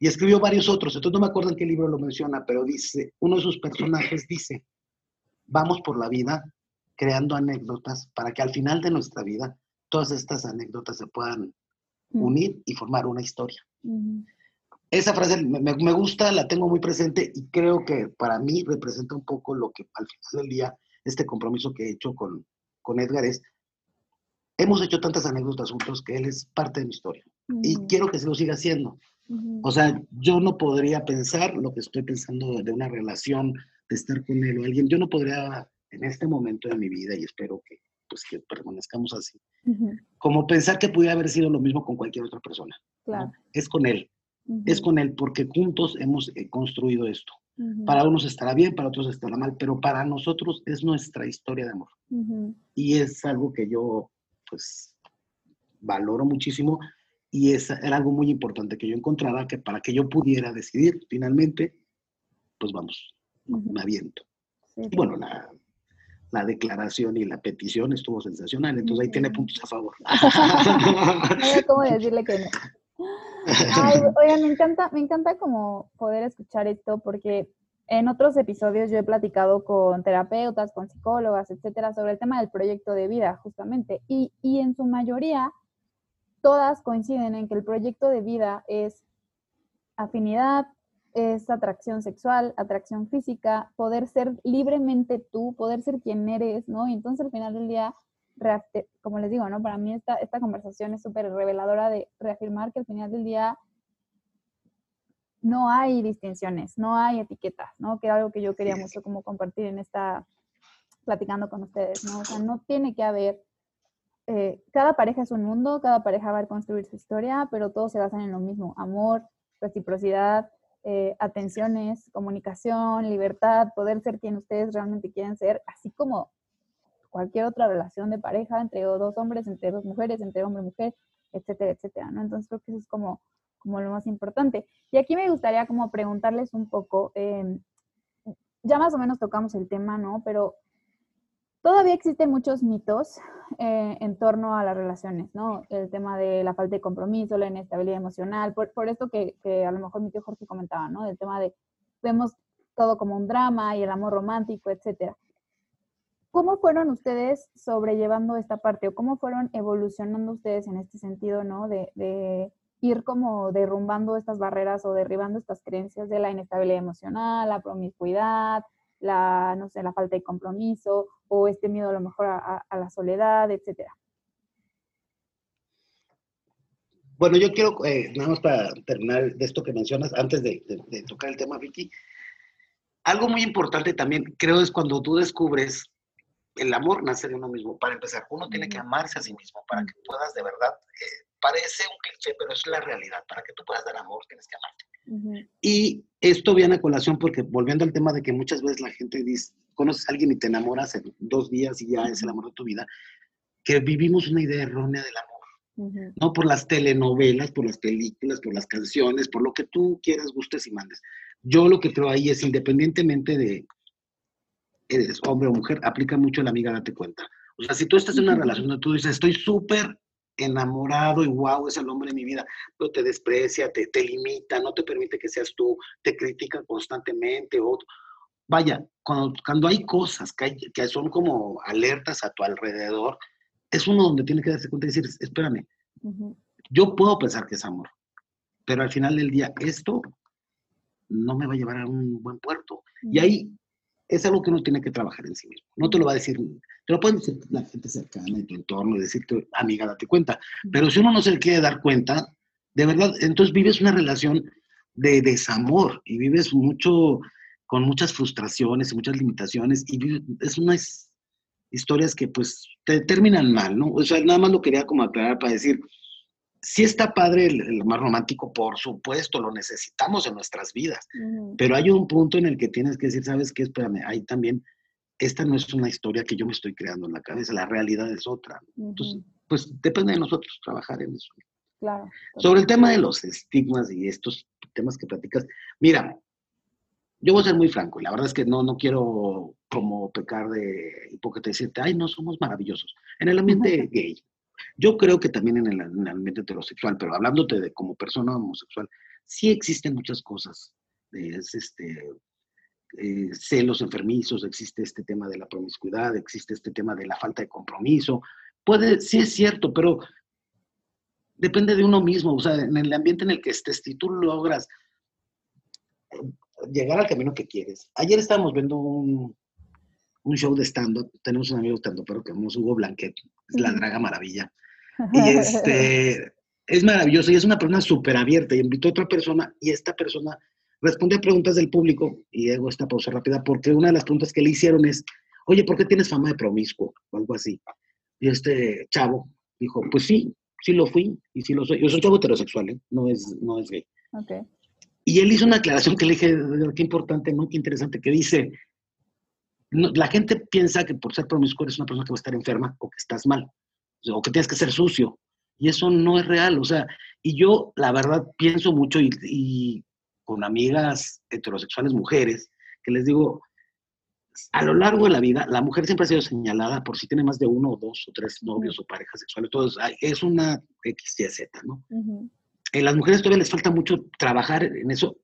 Y escribió varios otros, entonces no me acuerdo en qué libro lo menciona, pero dice, uno de sus personajes dice, vamos por la vida creando anécdotas para que al final de nuestra vida todas estas anécdotas se puedan unir y formar una historia esa frase me, gusta, la tengo muy presente y creo que para mí representa un poco lo que al final del día, este compromiso que he hecho con, con Edgar es, hemos hecho tantas anécdotas juntos que él es parte de mi historia y quiero que se lo siga haciendo. O sea, yo no podría pensar lo que estoy pensando de una relación, de estar con él o alguien, yo no podría en este momento de mi vida y espero que pues que permanezcamos así, como pensar que pudiera haber sido lo mismo con cualquier otra persona. Claro. Es con él es con él, porque juntos hemos eh, construido esto. Para unos estará bien, para otros estará mal, pero para nosotros es nuestra historia de amor. Y es algo que yo, pues, valoro muchísimo y es, era algo muy importante que yo encontrara que para que yo pudiera decidir finalmente, pues vamos, me aviento. y bueno, la, la, declaración y la petición estuvo sensacional, entonces ahí tiene puntos a favor. no cómo decirle que no. Ay, oigan, me encanta, me encanta como poder escuchar esto porque en otros episodios yo he platicado con terapeutas, con psicólogas, etcétera, sobre el tema del proyecto de vida, justamente. Y, y en su mayoría, todas coinciden en que el proyecto de vida es afinidad, es atracción sexual, atracción física, poder ser libremente tú, poder ser quien eres, ¿no? Y entonces al final del día como les digo, ¿no? Para mí esta, esta conversación es súper reveladora de reafirmar que al final del día no hay distinciones, no hay etiquetas, ¿no? Que era algo que yo quería mucho como compartir en esta, platicando con ustedes, ¿no? O sea, no tiene que haber, eh, cada pareja es un mundo, cada pareja va a construir su historia, pero todos se basan en lo mismo, amor, reciprocidad, eh, atenciones, comunicación, libertad, poder ser quien ustedes realmente quieren ser, así como cualquier otra relación de pareja entre dos hombres, entre dos mujeres, entre hombre y mujer, etcétera, etcétera, ¿no? Entonces creo que eso es como, como lo más importante. Y aquí me gustaría como preguntarles un poco, em, ya más o menos tocamos el tema, ¿no? Pero todavía existen muchos mitos eh, en torno a las relaciones, ¿no? El tema de la falta de compromiso, la inestabilidad emocional, por, por esto que, que, a lo mejor mi tío Jorge comentaba, ¿no? El tema de vemos todo como un drama y el amor romántico, etcétera. ¿Cómo fueron ustedes sobrellevando esta parte o cómo fueron evolucionando ustedes en este sentido, ¿no? De, ir como derrumbando estas barreras o derribando estas creencias de la inestabilidad emocional, la promiscuidad, la, no sé, la falta de compromiso o este miedo a lo mejor a, la soledad, etcétera. Bueno, yo quiero, eh, nada más para terminar de esto que mencionas, antes de, de tocar el tema, Vicky, algo muy importante también, creo, es cuando tú descubres el amor nace de uno mismo. Para empezar, uno tiene que amarse a sí mismo para que puedas de verdad, eh, parece un cliché, pero es la realidad. Para que tú puedas dar amor, tienes que amarte. Y esto viene a colación porque, volviendo al tema de que muchas veces la gente dice, conoces a alguien y te enamoras en dos días y ya es el amor de tu vida, que vivimos una idea errónea del amor. No por las telenovelas, por las películas, por las canciones, por lo que tú quieras, gustes y mandes. Yo lo que creo ahí es, independientemente de eres hombre o mujer, aplica mucho la amiga date cuenta. O sea, si tú estás en una relación donde tú dices, estoy súper enamorado y wow, es el hombre de mi vida, pero te desprecia, te, te limita, no te permite que seas tú, te critica constantemente. O, vaya, cuando, cuando hay cosas que, que son como alertas a tu alrededor, es uno donde tiene que darse cuenta y decir, espérame, yo puedo pensar que es amor, pero al final del día esto no me va a llevar a un buen puerto. Y ahí es algo que uno tiene que trabajar en sí mismo. No te lo va a decir, te lo pueden decir la gente cercana en tu entorno, decirte, amiga, date cuenta. Pero si uno no se quiere dar cuenta, de verdad, entonces vives una relación de desamor y vives mucho con muchas frustraciones y muchas limitaciones y es unas historias que pues te terminan mal, ¿no? O sea, nada más lo quería como aclarar para decir, sí está padre el, más romántico, por supuesto, lo necesitamos en nuestras vidas, pero hay un punto en el que tienes que decir, ¿sabes qué? Espérame, ahí también, esta no es una historia que yo me estoy creando en la cabeza, la realidad es otra. Entonces, pues depende de nosotros trabajar en eso. Claro. Sobre el tema de los estigmas y estos temas que platicas, mira, yo voy a ser muy franco, y la verdad es que no, no quiero como pecar de hipócrita y decirte, ay, no, somos maravillosos. En el ambiente gay, yo creo que también en el, ambiente heterosexual, pero hablándote de como persona homosexual, sí existen muchas cosas. Es este, eh, celos enfermizos, existe este tema de la promiscuidad, existe este tema de la falta de compromiso. Puede, sí es cierto, pero depende de uno mismo, o sea, en el ambiente en el que estés, si tú logras eh, llegar al camino que quieres. Ayer estábamos viendo un, un show de stand-up, tenemos un amigo stand pero que es Hugo Blanquet, es la draga maravilla. Y este, es maravilloso y es una persona súper abierta y invitó a otra persona y esta persona responde a preguntas del público y hago esta pausa rápida porque una de las preguntas que le hicieron es, oye, ¿por qué tienes fama de promiscuo? O algo así. Y este chavo dijo, pues sí, sí lo fui y sí lo soy. Yo soy chavo heterosexual, ¿eh? no, es, no es gay. Y él hizo una aclaración que le dije, qué importante, ¿no? Qué interesante, que dice, la gente piensa que por ser promiscuo eres una persona que va a estar enferma o que estás mal, o que tienes que ser sucio. Y eso no es real. O sea, y yo la verdad pienso mucho y, con amigas heterosexuales mujeres, que les digo, a lo largo de la vida, la mujer siempre ha sido señalada por si tiene más de uno o dos o tres novios o parejas sexuales. Todo es una X, Y, Z, ¿no? En las mujeres todavía les falta mucho trabajar en eso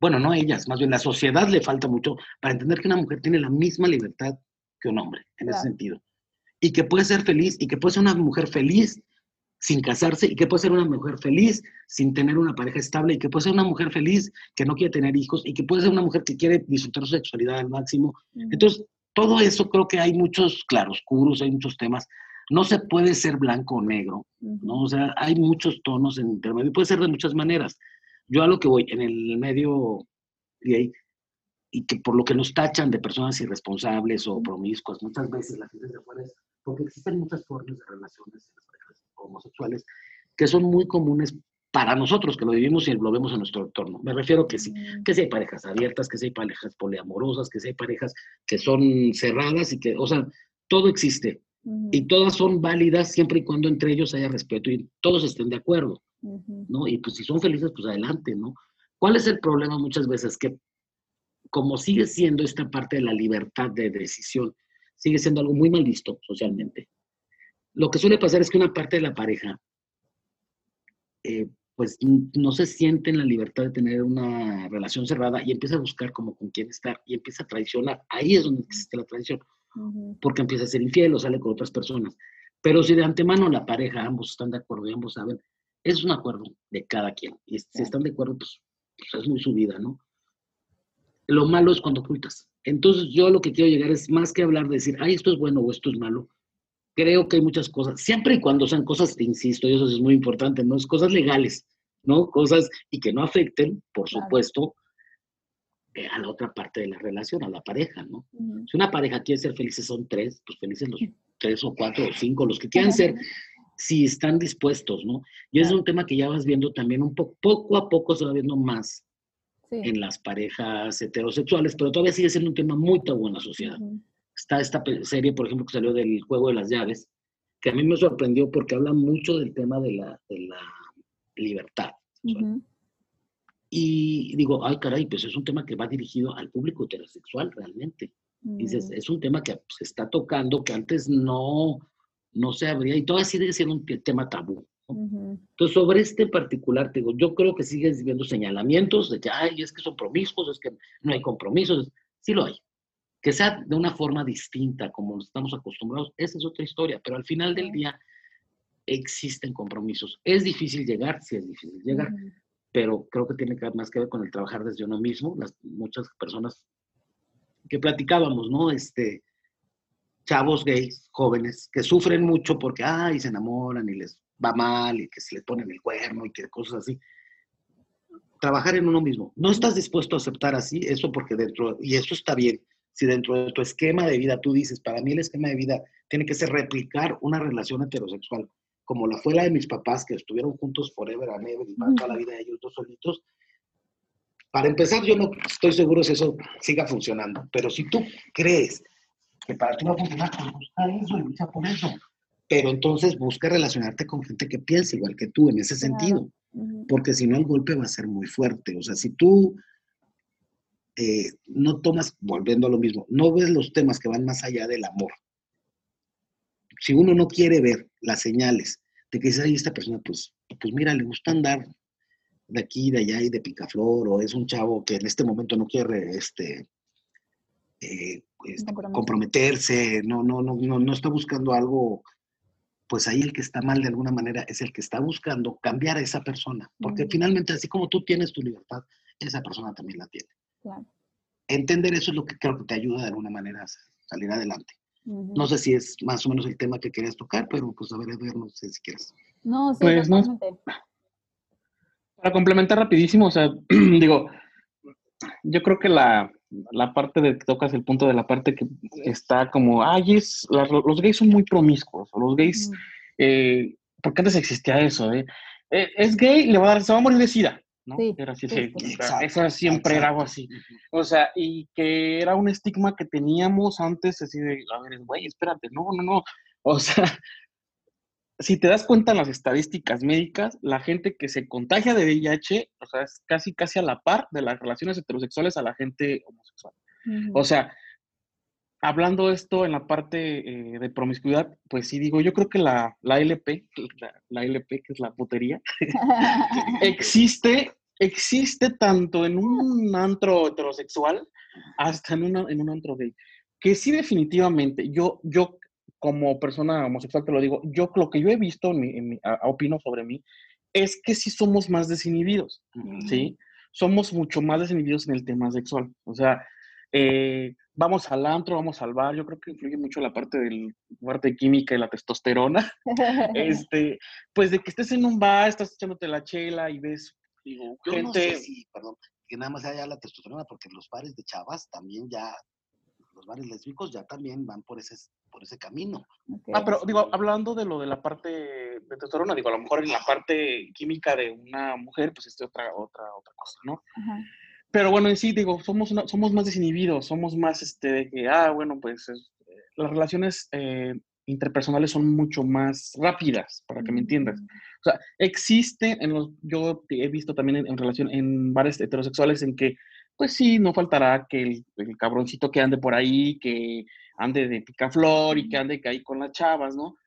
bueno, no a ellas, más bien la sociedad le falta mucho para entender que una mujer tiene la misma libertad que un hombre, en ese sentido. Y que puede ser feliz, y que puede ser una mujer feliz sin casarse, y que puede ser una mujer feliz sin tener una pareja estable, y que puede ser una mujer feliz que no quiere tener hijos, y que puede ser una mujer que quiere disfrutar su sexualidad al máximo. Entonces, todo eso creo que hay muchos claroscuros, hay muchos temas. No se puede ser blanco o negro, ¿no? O sea, hay muchos tonos en intermedio, puede ser de muchas maneras. Yo a lo que voy, en el medio gay, y que por lo que nos tachan de personas irresponsables o promiscuas, muchas veces la gente de afuera es, porque existen muchas formas de relaciones homosexuales que son muy comunes para nosotros que lo vivimos y lo vemos en nuestro entorno. Me refiero que sí, que sí hay parejas abiertas, que sí hay parejas poliamorosas, que sí hay parejas que son cerradas y que, o sea, todo existe. Y todas son válidas siempre y cuando entre ellos haya respeto y todos estén de acuerdo. ¿no? Y pues si son felices, pues adelante, ¿no? ¿Cuál es el problema muchas veces? Que como sigue siendo esta parte de la libertad de decisión, sigue siendo algo muy mal visto socialmente. Lo que suele pasar es que una parte de la pareja, eh, pues no se siente en la libertad de tener una relación cerrada y empieza a buscar como con quién estar y empieza a traicionar. Ahí es donde existe la traición, porque empieza a ser infiel o sale con otras personas. Pero si de antemano la pareja, ambos están de acuerdo y ambos saben, es un acuerdo de cada quien. Y si están de acuerdo, pues, pues, es muy su vida, ¿no? Lo malo es cuando ocultas. Entonces yo lo que quiero llegar es más que hablar de decir, ay, esto es bueno o esto es malo. Creo que hay muchas cosas, siempre y cuando sean cosas, te insisto, y eso es muy importante, ¿no? Es cosas legales, ¿no? Cosas y que no afecten, por supuesto, a la otra parte de la relación, a la pareja, ¿no? Si una pareja quiere ser felices, son tres, pues felices los tres o cuatro o cinco, los que quieran ser, si están dispuestos, ¿no? Y es un tema que ya vas viendo también un poco, poco a poco se va viendo más en las parejas heterosexuales, pero todavía sigue siendo un tema muy tabú en la sociedad. Está esta serie, por ejemplo, que salió del Juego de las Llaves, que a mí me sorprendió porque habla mucho del tema de la, de la libertad. Y digo, ay caray, pues es un tema que va dirigido al público heterosexual realmente. Dices, mm. es un tema que se está tocando, que antes no, no se habría, y todavía sigue siendo un tema tabú. Entonces, sobre este particular, digo, yo creo que sigues viendo señalamientos de que, ay, es que son promiscuos, es que no hay compromisos. Sí lo hay. Que sea de una forma distinta, como estamos acostumbrados, esa es otra historia, pero al final del día existen compromisos. Es difícil llegar, sí es difícil llegar, pero creo que tiene más que ver con el trabajar desde uno mismo. Las, muchas personas que platicábamos, ¿no? Este, chavos gays, jóvenes, que sufren mucho porque, ay, se enamoran y les va mal y que se les ponen el cuerno y que cosas así. Trabajar en uno mismo. No estás dispuesto a aceptar así eso porque dentro, y eso está bien, si dentro de tu esquema de vida tú dices, para mí el esquema de vida tiene que ser replicar una relación heterosexual, como la fue la de mis papás, que estuvieron juntos forever and ever y para toda la vida ellos dos solitos. Para empezar, yo no estoy seguro si eso siga funcionando, pero si tú crees que para ti va a funcionar, pues busca eso y lucha por eso. Pero entonces busca relacionarte con gente que piensa igual que tú en ese sentido, porque si no el golpe va a ser muy fuerte. O sea, si tú eh, no tomas, volviendo a lo mismo, no ves los temas que van más allá del amor. Si uno no quiere ver las señales de que dice, esta persona, pues, pues mira, le gusta andar de aquí, de allá y de picaflor, o es un chavo que en este momento no quiere este, eh, comprometerse, no, no, no, no, no está buscando algo, pues ahí el que está mal de alguna manera es el que está buscando cambiar a esa persona, porque finalmente así como tú tienes tu libertad, esa persona también la tiene. Entender eso es lo que creo que te ayuda de alguna manera a salir adelante. No sé si es más o menos el tema que querías tocar, pero pues a ver, Edgar, no sé si quieres. No, sí, pues, Para complementar rapidísimo, o sea, digo, yo creo que la, la parte de que tocas el punto de la parte que está como, ay, es, los gays son muy promiscuos, o los gays, eh, porque antes existía eso, ¿eh? ¿eh? es gay, le va a dar, se va a morir de sida. ¿No? era así, eso siempre era algo así. O sea, y que era un estigma que teníamos antes, así de, a ver, güey, espérate, no, no, no. O sea, si te das cuenta en las estadísticas médicas, la gente que se contagia de VIH, o sea, es casi, casi a la par de las relaciones heterosexuales a la gente homosexual. O sea, hablando esto en la parte eh, de promiscuidad, pues sí digo, yo creo que la, la LP, la, LP, que es la putería, existe, existe tanto en un antro heterosexual hasta en, en un antro gay. Que sí, definitivamente, yo, yo como persona homosexual te lo digo, yo lo que yo he visto, en opino sobre mí, es que sí somos más desinhibidos, ¿sí? Somos mucho más desinhibidos en el tema sexual. O sea, eh, vamos al antro, vamos al bar, yo creo que influye mucho la parte del parte química y la testosterona. este, pues de que estés en un bar, estás echándote la chela y ves digo, gente... perdón, que nada más haya la testosterona, porque los bares de chavas también ya los bares lésbicos ya también van por ese, por ese camino. Ah, pero digo, hablando de lo de la parte de testosterona, digo, a lo mejor en la parte química de una mujer, pues es otra, otra, otra cosa, ¿no? Pero bueno, en sí, digo, somos, somos más desinhibidos, somos más, este, de que, ah, bueno, pues las relaciones eh, interpersonales son mucho más rápidas, para que me entiendas. Mm. O sea, existe, en los, yo he visto también en, en relación, en bares heterosexuales en que pues sí, no faltará que el, cabroncito que ande por ahí, que ande de picaflor y que ande ahí con las chavas, ¿no?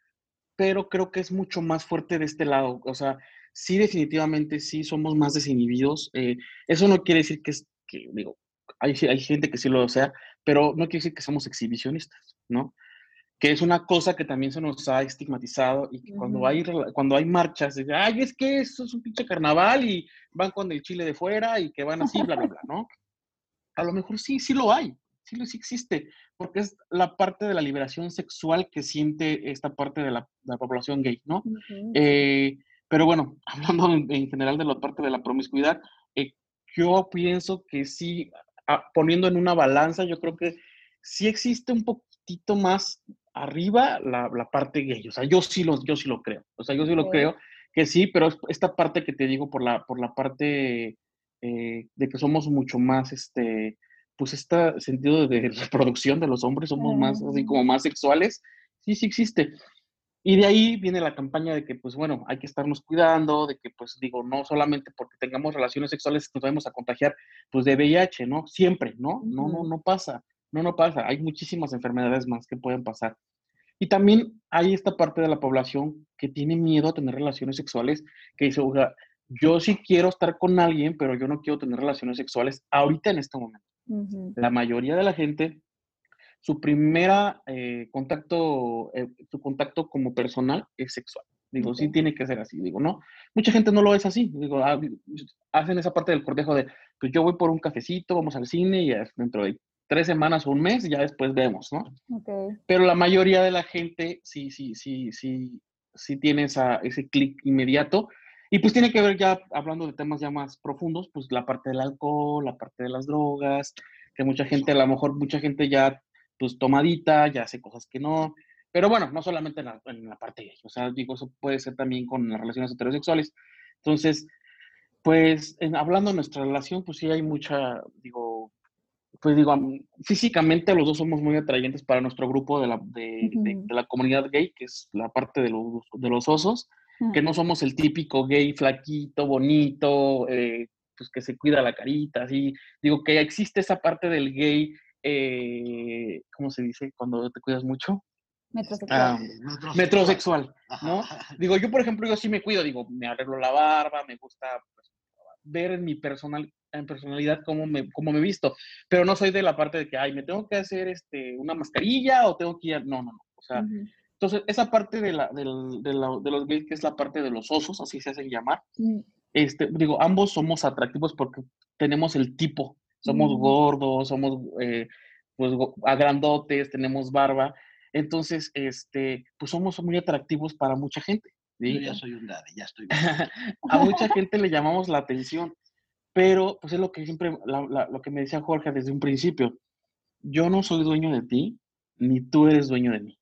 Pero creo que es mucho más fuerte de este lado. O sea, sí, definitivamente sí somos más desinhibidos. Eh, eso no quiere decir que, es, que digo, hay, hay gente que sí lo sea, pero no quiere decir que somos exhibicionistas, ¿no? que es una cosa que también se nos ha estigmatizado y que cuando, hay, cuando hay marchas, de, ay, es que eso es un pinche carnaval y van con el chile de fuera y que van así, bla, bla, bla, ¿no? a lo mejor sí, sí lo hay, sí, sí existe, porque es la parte de la liberación sexual que siente esta parte de la, población gay, ¿no? Eh, pero bueno, hablando en, general de la parte de la promiscuidad, eh, yo pienso que sí ah, poniendo en una balanza, yo creo que sí existe un poquito más arriba la, la, parte gay. O sea, yo sí, lo, yo sí lo creo. O sea, yo sí lo creo que sí, pero esta parte que te digo por la, por la parte eh, de que somos mucho más, este, pues este sentido de reproducción de los hombres, somos más, así como más sexuales, sí, sí existe. Y de ahí viene la campaña de que, pues bueno, hay que estarnos cuidando, de que, pues digo, no solamente porque tengamos relaciones sexuales nos vamos a contagiar, pues de VIH, ¿no? Siempre, ¿no? No, no, no pasa, no, no pasa. Hay muchísimas enfermedades más que pueden pasar. Y también hay esta parte de la población que tiene miedo a tener relaciones sexuales, que dice, oiga, yo sí quiero estar con alguien, pero yo no quiero tener relaciones sexuales ahorita en este momento. La mayoría de la gente su primera eh, contacto, eh, su contacto como personal es sexual. Digo, sí tiene que ser así. Digo, no. Mucha gente no lo es así. Digo, ah, hacen esa parte del cortejo de, pues yo voy por un cafecito, vamos al cine y dentro de tres semanas o un mes ya después vemos, ¿no? Pero la mayoría de la gente sí, sí, sí, sí, sí tiene esa, ese clic inmediato. Y pues tiene que ver ya, hablando de temas ya más profundos, pues la parte del alcohol, la parte de las drogas, que mucha gente, a lo mejor mucha gente ya pues tomadita, ya hace cosas que no. Pero bueno, no solamente en la, parte gay, o sea, digo, eso puede ser también con las relaciones heterosexuales. Entonces, pues hablando de nuestra relación, pues sí hay mucha, digo, pues digo, físicamente los dos somos muy atrayentes para nuestro grupo de la, de, la comunidad gay, que es la parte de los, de los osos, que no somos el típico gay flaquito, bonito, eh, pues que se cuida la carita, así. Digo que existe esa parte del gay eh, ¿cómo se dice? Cuando te cuidas mucho. Metrosexual. Ah, metrosexual, ¿no? Digo, yo por ejemplo, yo sí me cuido, digo, me arreglo la barba, me gusta pues, ver en mi personal, en personalidad cómo me, cómo me visto, pero no soy de la parte de que, ay, me tengo que hacer este, una mascarilla o tengo que ir, no, no, no, o sea, entonces esa parte de, la, de, la, de, los gays, que es la parte de los osos, así se hacen llamar, este, digo, ambos somos atractivos porque tenemos el tipo, somos gordos, somos eh, pues agrandotes, tenemos barba. Entonces, este, pues somos muy atractivos para mucha gente. Yo ya soy un daddy, ya estoy. a mucha gente le llamamos la atención, pero pues es lo que siempre, lo que me decía Jorge desde un principio. Yo no soy dueño de ti, ni tú eres dueño de mí.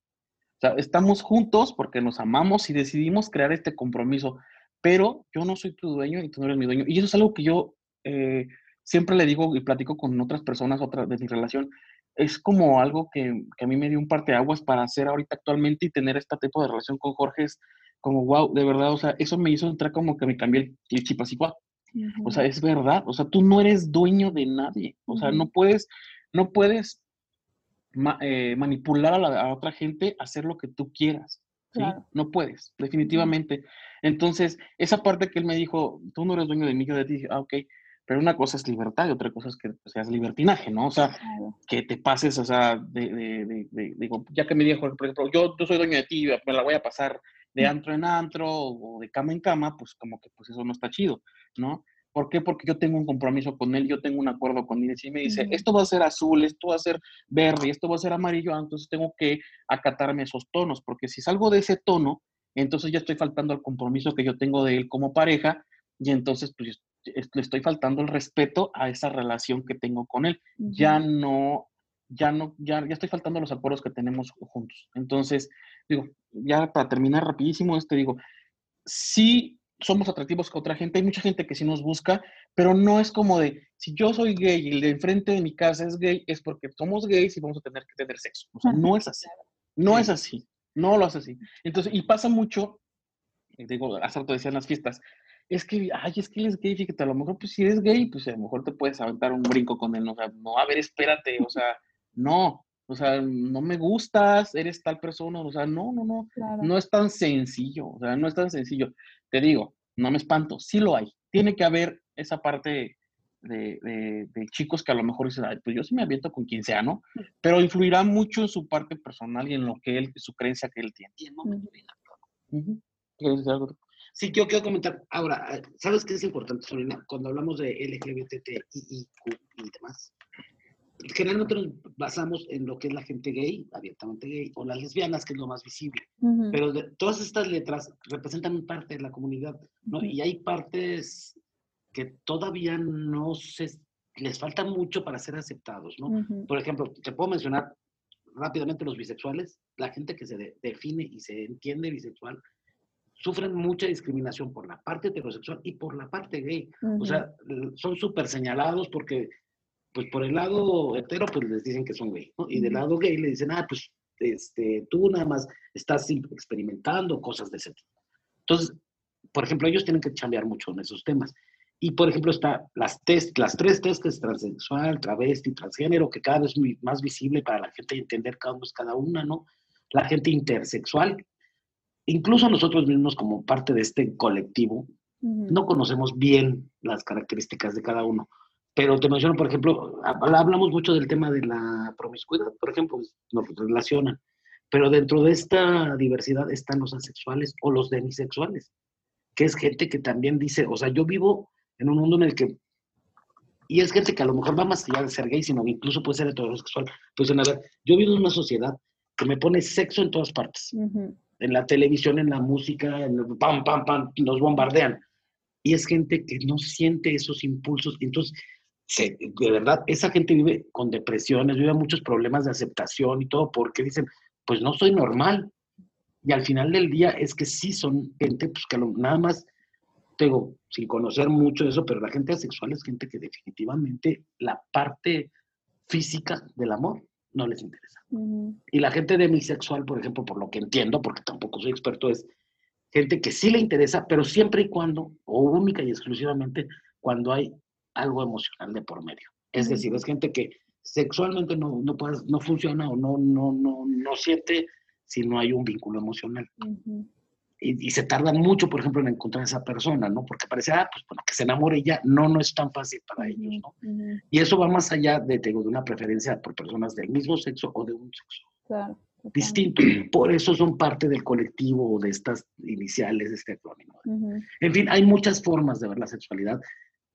O sea, estamos juntos porque nos amamos y decidimos crear este compromiso, pero yo no soy tu dueño y tú no eres mi dueño. Y eso es algo que yo eh, siempre le digo y platico con otras personas otra, de mi relación, es como algo que, que, a mí me dio un parteaguas para hacer ahorita actualmente y tener este tipo de relación con Jorge es como, wow, de verdad, o sea, eso me hizo entrar como que me cambié el, chip así, wow. O sea, es verdad, o sea, tú no eres dueño de nadie, o sea, no puedes, no puedes eh, manipular a, la, otra gente a hacer lo que tú quieras, ¿sí? No puedes, definitivamente. Entonces, esa parte que él me dijo, tú no eres dueño de mí, yo dije, ah, ok, pero una cosa es libertad y otra cosa es que seas libertinaje, ¿no? O sea, que te pases, o sea, de, digo, ya que me dijo, por ejemplo, yo, yo soy dueño de ti, me la voy a pasar de antro en antro o de cama en cama, pues como que pues eso no está chido, ¿no? ¿Por qué? Porque yo tengo un compromiso con él, yo tengo un acuerdo con él. Y si me dice, esto va a ser azul, esto va a ser verde, esto va a ser amarillo, entonces tengo que acatarme esos tonos, porque si salgo de ese tono, entonces ya estoy faltando al compromiso que yo tengo de él como pareja, y entonces pues le estoy faltando el respeto a esa relación que tengo con él. Ya no, ya no, ya, ya estoy faltando los acuerdos que tenemos juntos. Entonces, digo, ya para terminar rapidísimo, este digo, sí somos atractivos con otra gente, hay mucha gente que sí nos busca, pero no es como de, si yo soy gay y el de enfrente de mi casa es gay, es porque somos gays y vamos a tener que tener sexo. O sea, no es así. No es así. No lo hace así. Entonces, y pasa mucho, digo, hace rato decían las fiestas, es que, ay, es que él es gay, fíjate, a lo mejor, pues si eres gay, pues a lo mejor te puedes aventar un brinco con él, o sea, no, a ver, espérate, o sea, no, o sea, no me gustas, eres tal persona, o sea, no, no, no, no es tan sencillo, o sea, no es tan sencillo. Te digo, no me espanto, sí lo hay, tiene que haber esa parte de, de, chicos que a lo mejor dicen, ay, pues yo sí me aviento con quien sea, ¿no? Pero influirá mucho en su parte personal y en lo que él, su creencia que él tiene. ¿Quieres decir algo? Sí, yo quiero comentar. Ahora, eh, ¿sabes qué es importante, Solina? Cuando hablamos de LGBTIQ y demás, generalmente nos basamos en lo que es la gente gay, abiertamente gay, o las lesbianas, que es lo más visible. Pero todas estas letras representan parte de la comunidad, ¿no? Y hay partes que todavía no se les falta mucho para ser aceptados, ¿no? Por ejemplo, te puedo mencionar rápidamente los bisexuales, la gente que se define y se entiende bisexual, sufren mucha discriminación por la parte heterosexual y por la parte gay. O sea, son súper señalados porque, pues por el lado hetero, pues les dicen que son gay, ¿no? Y del lado gay le dicen, ah, pues este, tú nada más estás experimentando cosas de ese tipo. Entonces, por ejemplo, ellos tienen que cambiar mucho en esos temas. Y, por ejemplo, está las, test, las tres testes, transexual, travesti, transgénero, que cada vez es más visible para la gente entender cada uno es cada una, ¿no? La gente intersexual, incluso nosotros mismos como parte de este colectivo, no conocemos bien las características de cada uno. Pero te menciono, por ejemplo, hablamos mucho del tema de la promiscuidad, por ejemplo, pues, nos relacionan. Pero dentro de esta diversidad están los asexuales o los demisexuales, que es gente que también dice, o sea, yo vivo en un mundo en el que y es gente que a lo mejor va más allá de ser gay, sino incluso puede ser heterosexual. Pues, a ver, yo vivo en una sociedad que me pone sexo en todas partes en la televisión, en la música, en el pam, pam, pam, nos bombardean. Y es gente que no siente esos impulsos. Entonces, de verdad, esa gente vive con depresiones, vive muchos problemas de aceptación y todo, porque dicen, pues no soy normal. Y al final del día es que sí son gente, pues que nada más, tengo, sin conocer mucho de eso, pero la gente asexual es gente que definitivamente la parte física del amor no les interesa. Y la gente demisexual, por ejemplo, por lo que entiendo, porque tampoco soy experto, es gente que sí le interesa, pero siempre y cuando, o única y exclusivamente, cuando hay algo emocional de por medio. Es decir, es gente que sexualmente no, no, no funciona o no, no, no, no siente si no hay un vínculo emocional y, se tardan mucho, por ejemplo, en encontrar a esa persona, ¿no? Porque parece, ah, pues bueno, que se enamore ya, no, no es tan fácil para ellos, ¿no? Y eso va más allá de, de una preferencia por personas del mismo sexo o de un sexo distinto. Por eso son parte del colectivo de estas iniciales, de este acrónimo. En fin, hay muchas formas de ver la sexualidad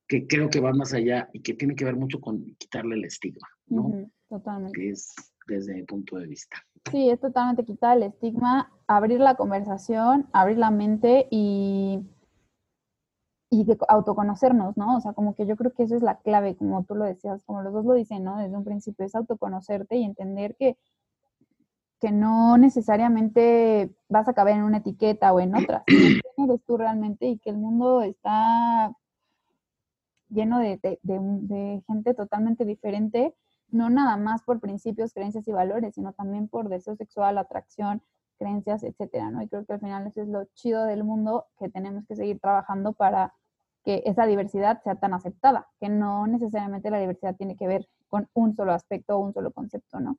que creo que van más allá y que tienen que ver mucho con quitarle el estigma, ¿no? Totalmente. Que es desde mi punto de vista. Sí, es totalmente quitar el estigma, abrir la conversación, abrir la mente y, y autoconocernos, ¿no? O sea, como que yo creo que eso es la clave, como tú lo decías, como los dos lo dicen, ¿no? Desde un principio, es autoconocerte y entender que, que no necesariamente vas a caber en una etiqueta o en otra, quién eres tú realmente y que el mundo está lleno de, de gente totalmente diferente no nada más por principios, creencias y valores, sino también por deseo sexual, atracción, creencias, etcétera, ¿no? Y creo que al final eso es lo chido del mundo que tenemos que seguir trabajando para que esa diversidad sea tan aceptada, que no necesariamente la diversidad tiene que ver con un solo aspecto o un solo concepto, ¿no?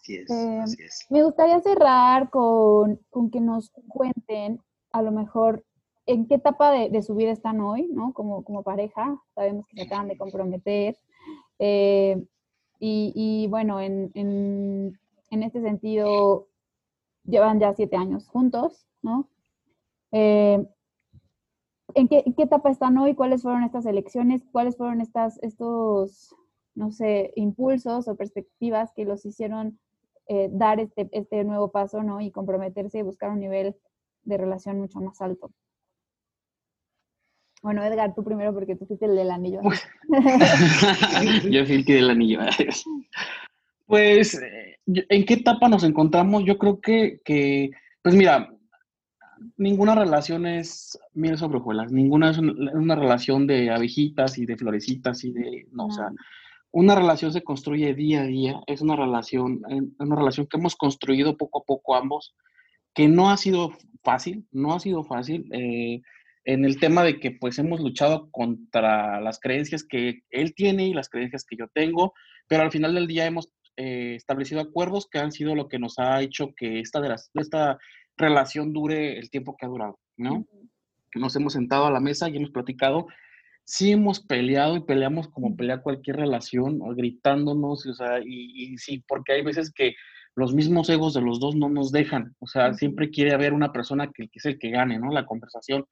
Así es, eh, Me gustaría cerrar con, que nos cuenten, a lo mejor, en qué etapa de, su vida están hoy, ¿no? Como, como pareja, sabemos que se acaban de comprometer. Eh, y, bueno, en, en, este sentido, llevan ya siete años juntos, ¿no? Eh, ¿en, qué, etapa están hoy? ¿Cuáles fueron estas elecciones? ¿Cuáles fueron estas, estos, no sé, impulsos o perspectivas que los hicieron eh, dar este, este nuevo paso, ¿no? Y comprometerse y buscar un nivel de relación mucho más alto. Bueno, Edgar, tú primero porque tú fuiste el del anillo. yo fui el que del anillo. pues, eh, ¿en qué etapa nos encontramos? Yo creo que, que pues mira, ninguna relación es miel sobre hojuelas, ninguna es una, relación de abejitas y de florecitas y de, no, o sea, una relación se construye día a día, es una relación, eh, una relación que hemos construido poco a poco ambos, que no ha sido fácil, no ha sido fácil. Eh, en el tema de que pues hemos luchado contra las creencias que él tiene y las creencias que yo tengo, pero al final del día hemos eh, establecido acuerdos que han sido lo que nos ha hecho que esta, de esta relación dure el tiempo que ha durado, ¿no? Nos hemos sentado a la mesa y hemos platicado, sí hemos peleado y peleamos como pelea cualquier relación, gritándonos, o sea, y, y sí, porque hay veces que los mismos egos de los dos no nos dejan, o sea, siempre quiere haber una persona que, que es el que gane, ¿no? La conversación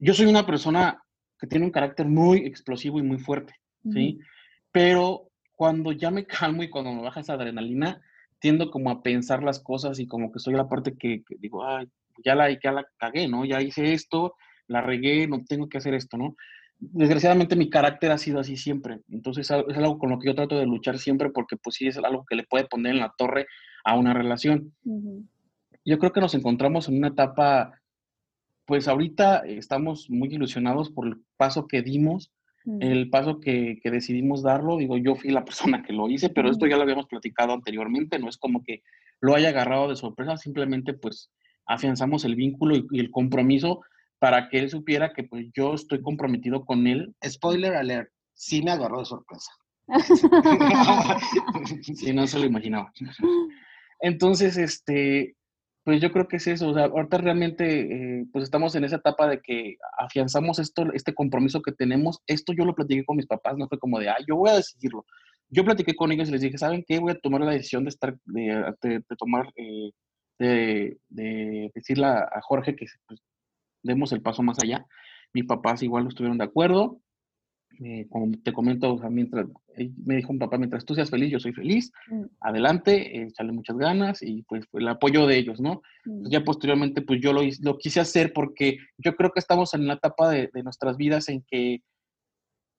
yo soy una persona que tiene un carácter muy explosivo y muy fuerte, ¿sí? Pero cuando ya me calmo y cuando me baja esa adrenalina, tiendo como a pensar las cosas y como que soy la parte que, digo, ay, ya la, ya la cagué, ¿no? Ya hice esto, la regué, no tengo que hacer esto, ¿no? desgraciadamente mi carácter ha sido así siempre. Entonces es algo con lo que yo trato de luchar siempre porque pues sí es algo que le puede poner en la torre a una relación. Yo creo que nos encontramos en una etapa, pues ahorita estamos muy ilusionados por el paso que dimos, el paso que, que, decidimos darlo. Digo, yo fui la persona que lo hice, pero esto ya lo habíamos platicado anteriormente, no es como que lo haya agarrado de sorpresa, simplemente pues afianzamos el vínculo y el compromiso para que él supiera que pues yo estoy comprometido con él. Spoiler alert, sí me agarró de sorpresa. sí, no se lo imaginaba. Entonces, este, pues yo creo que es eso. O sea, ahorita realmente, eh, pues estamos en esa etapa de que afianzamos esto, este compromiso que tenemos. Esto yo lo platiqué con mis papás, no fue como de, ah, yo voy a decidirlo. Yo platiqué con ellos y les dije, ¿saben qué? Voy a tomar la decisión de estar, de, tomar, eh, de, de, decirle a Jorge que pues, demos el paso más allá. Mis papás igual no estuvieron de acuerdo. Eh, como te comento, mientras, me dijo un papá, mientras tú seas feliz, yo soy feliz, mm. adelante, eh, muchas ganas y pues el apoyo de ellos, ¿no? Mm. Ya posteriormente, pues yo lo, lo, quise hacer porque yo creo que estamos en la etapa de, de nuestras vidas en que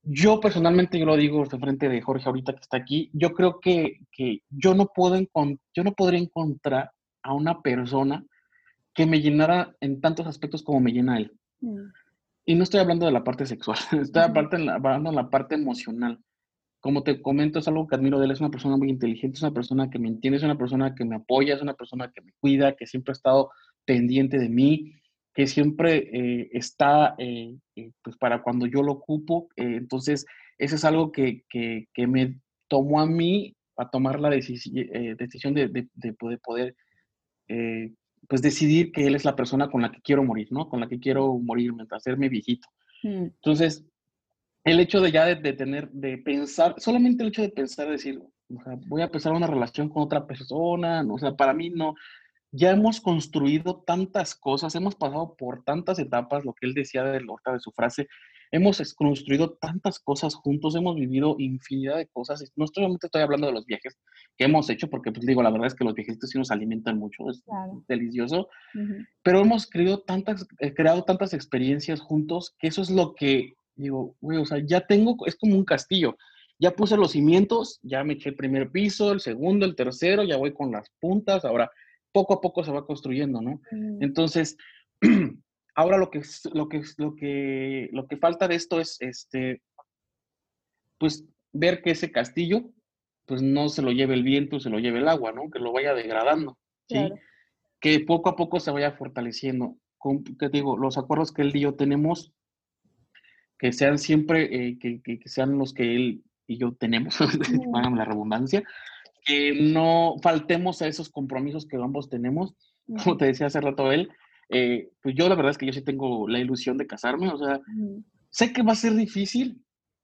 yo personalmente, yo lo digo de frente de Jorge ahorita que está aquí, yo creo que, que yo, no puedo yo no podría encontrar a una persona que me llenara en tantos aspectos como me llena él. Mm. Y no estoy hablando de la parte sexual, estoy hablando de la parte emocional. Como te comento, es algo que admiro de él, es una persona muy inteligente, es una persona que me entiende, es una persona que me apoya, es una persona que me cuida, que siempre ha estado pendiente de mí, que siempre eh, está eh, eh, pues para cuando yo lo ocupo. entonces, eso es algo que, que, que, me tomó a mí a tomar la decisión de, de, de, poder, poder pues decidir que él es la persona con la que quiero morir, ¿no? Con la que quiero morir mientras hacerme viejito. Mm. Entonces, el hecho de ya de, tener, de pensar, solamente el hecho de pensar, decir, o sea, voy a empezar una relación con otra persona, o sea, para mí no, ya hemos construido tantas cosas, hemos pasado por tantas etapas, lo que él decía de, de su frase, hemos construido tantas cosas juntos, hemos vivido infinidad de cosas. No solamente estoy hablando de los viajes que hemos hecho, porque pues digo, la verdad es que los viajes sí nos alimentan mucho, es delicioso, pero hemos creado tantas, eh, creado tantas experiencias juntos que eso es lo que digo, güey, o sea, ya tengo, es como un castillo. Ya puse los cimientos, ya me eché el primer piso, el segundo, el tercero, ya voy con las puntas, ahora poco a poco se va construyendo, ¿no? Entonces, Ahora lo que, lo que, lo que, lo que falta de esto es, este, pues, ver que ese castillo, pues, no se lo lleve el viento, se lo lleve el agua, ¿no? Que lo vaya degradando, ¿sí? Que poco a poco se vaya fortaleciendo. Con, te digo, los acuerdos que él y yo tenemos, que sean siempre, eh, que, que, sean los que él y yo tenemos, mm. la redundancia, que no faltemos a esos compromisos que ambos tenemos. Como te decía hace rato él, eh, pues yo la verdad es que yo sí tengo la ilusión de casarme, o sea, sé que va a ser difícil,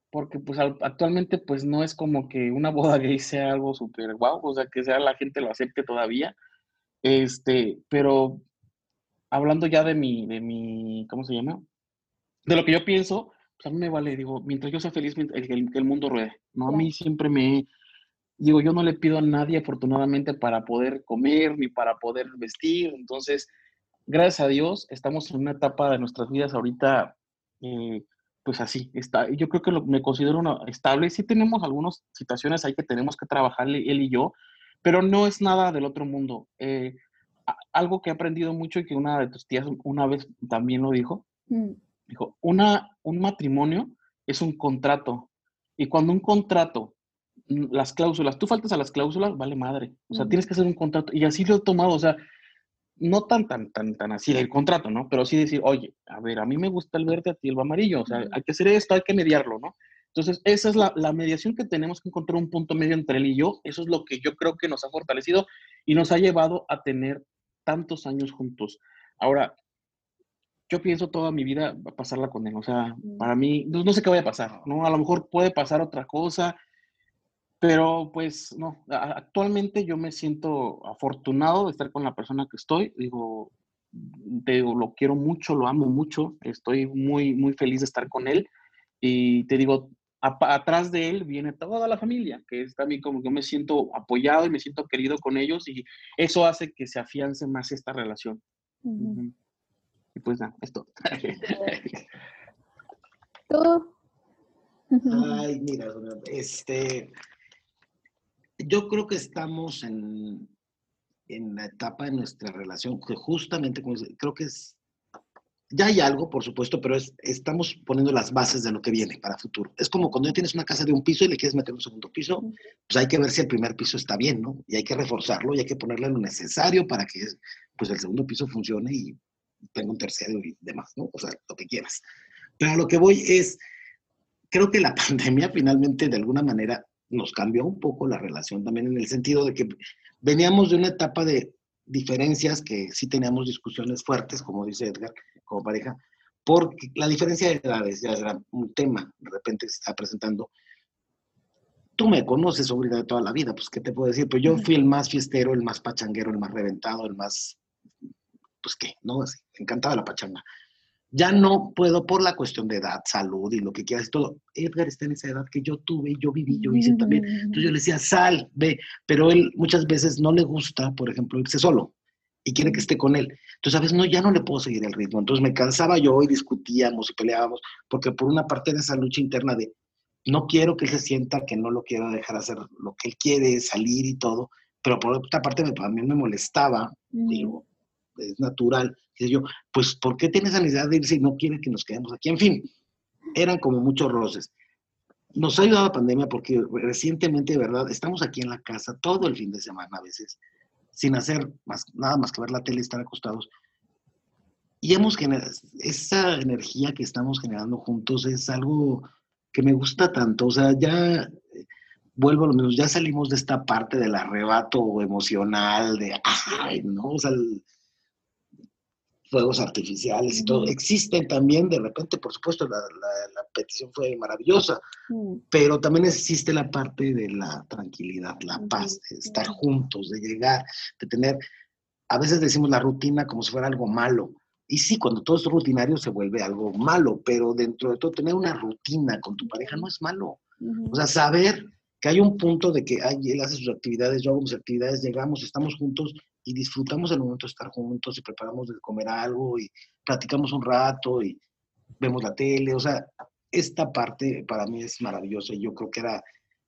porque pues actualmente pues no es como que una boda gay sea algo súper guau, o sea, que sea la gente lo acepte todavía, este, pero hablando ya de mi, de mi, ¿cómo se llama? De lo que yo pienso, pues a mí me vale, digo, mientras yo sea feliz, que el, el, mundo ruede, ¿no? A mí siempre me, digo, yo no le pido a nadie afortunadamente para poder comer ni para poder vestir, entonces gracias a Dios, estamos en una etapa de nuestras vidas ahorita, eh, pues así, está, yo creo que lo, me considero una, estable. Sí tenemos algunas situaciones ahí que tenemos que trabajar él y yo, pero no es nada del otro mundo. Eh, algo que he aprendido mucho y que una de tus tías una vez también lo dijo, mm. dijo, una, un matrimonio es un contrato. Y cuando un contrato, mm, las cláusulas, tú faltas a las cláusulas, vale madre. O sea, mm. tienes que hacer un contrato. Y así lo he tomado. O sea, no tan, tan, tan, tan así del contrato, ¿no? Pero sí decir, oye, a ver, a mí me gusta el verde, a ti el amarillo, o sea, hay que hacer esto, hay que mediarlo, ¿no? Entonces, esa es la, la, mediación que tenemos que encontrar un punto medio entre él y yo. Eso es lo que yo creo que nos ha fortalecido y nos ha llevado a tener tantos años juntos. Ahora, yo pienso toda mi vida pasarla con él. O sea, para mí, no, no sé qué vaya a pasar, ¿no? A lo mejor puede pasar otra cosa, pero pues no, actualmente yo me siento afortunado de estar con la persona que estoy. Digo, te digo, lo quiero mucho, lo amo mucho, estoy muy, muy feliz de estar con él. Y te digo, atrás de él viene toda la familia, que es también como que yo me siento apoyado y me siento querido con ellos y eso hace que se afiance más esta relación. Y pues nada, esto. ¿Tú tú? Ay, mira, este, yo creo que estamos en, en la etapa de nuestra relación que justamente, creo que es ya hay algo, por supuesto, pero es, estamos poniendo las bases de lo que viene para futuro. Es como cuando ya tienes una casa de un piso y le quieres meter un segundo piso, pues hay que ver si el primer piso está bien, ¿no? Y hay que reforzarlo y hay que ponerle lo necesario para que pues, el segundo piso funcione y tenga un tercero y demás, ¿no? O sea, lo que quieras. Pero a lo que voy es, creo que la pandemia finalmente de alguna manera nos cambió un poco la relación también en el sentido de que veníamos de una etapa de diferencias que sí teníamos discusiones fuertes, como dice Edgar, como pareja, porque la diferencia de edades ya era un tema, de repente se está presentando. Tú me conoces, sobre de toda la vida, pues, ¿qué te puedo decir? Pues yo fui el más fiestero, el más pachanguero, el más reventado, el más, pues, ¿qué? ¿No? Así, encantado de la pachanga. Ya no puedo por la cuestión de edad, salud y lo que quieras y todo. Edgar está en esa edad que yo tuve, yo viví, yo hice también. Entonces yo le decía, sal, ve, pero él muchas veces no le gusta, por ejemplo, irse solo y quiere que esté con él. Entonces, a veces no, ya no le puedo seguir el ritmo. Entonces me cansaba yo y discutíamos y peleábamos, porque por una parte de esa lucha interna de no quiero que él se sienta que no lo quiero dejar hacer lo que él quiere, salir y todo, pero por otra parte me, mí me molestaba, digo, es natural. Dice yo, pues, ¿por qué tiene esa necesidad de irse y no quiere que nos quedemos aquí? En fin, eran como muchos roces. Nos ha ayudado la pandemia porque recientemente, de verdad, estamos aquí en la casa todo el fin de semana a veces, sin hacer más, nada más que ver la tele y estar acostados. Y hemos generado, esa energía que estamos generando juntos es algo que me gusta tanto. O sea, ya vuelvo a lo menos, ya salimos de esta parte del arrebato emocional, de, ay, ¿no? O sea, el, fuegos artificiales y todo. Existen también, de repente, por supuesto, la, la, petición fue maravillosa, pero también existe la parte de la tranquilidad, la paz, de estar juntos, de llegar, de tener, a veces decimos la rutina como si fuera algo malo. Y sí, cuando todo es rutinario se vuelve algo malo, pero dentro de todo tener una rutina con tu pareja no es malo. O sea, saber que hay un punto de que ay, él hace sus actividades, yo hago mis actividades, llegamos, estamos juntos y disfrutamos el momento de estar juntos y preparamos de comer algo y platicamos un rato y vemos la tele. O sea, esta parte para mí es maravillosa y yo creo que era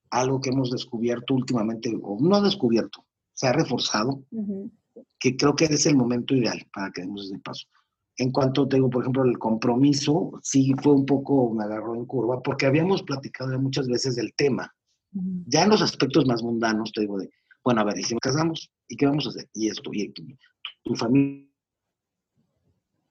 algo que hemos descubierto últimamente, o no descubierto, se ha reforzado, que creo que es el momento ideal para que demos ese paso. En cuanto tengo, por ejemplo, el compromiso, sí fue un poco, me agarró en curva, porque habíamos platicado muchas veces del tema. Ya en los aspectos más mundanos, te digo, de, bueno, a ver, y si nos casamos, ¿y qué vamos a hacer? Y esto, y tu, familia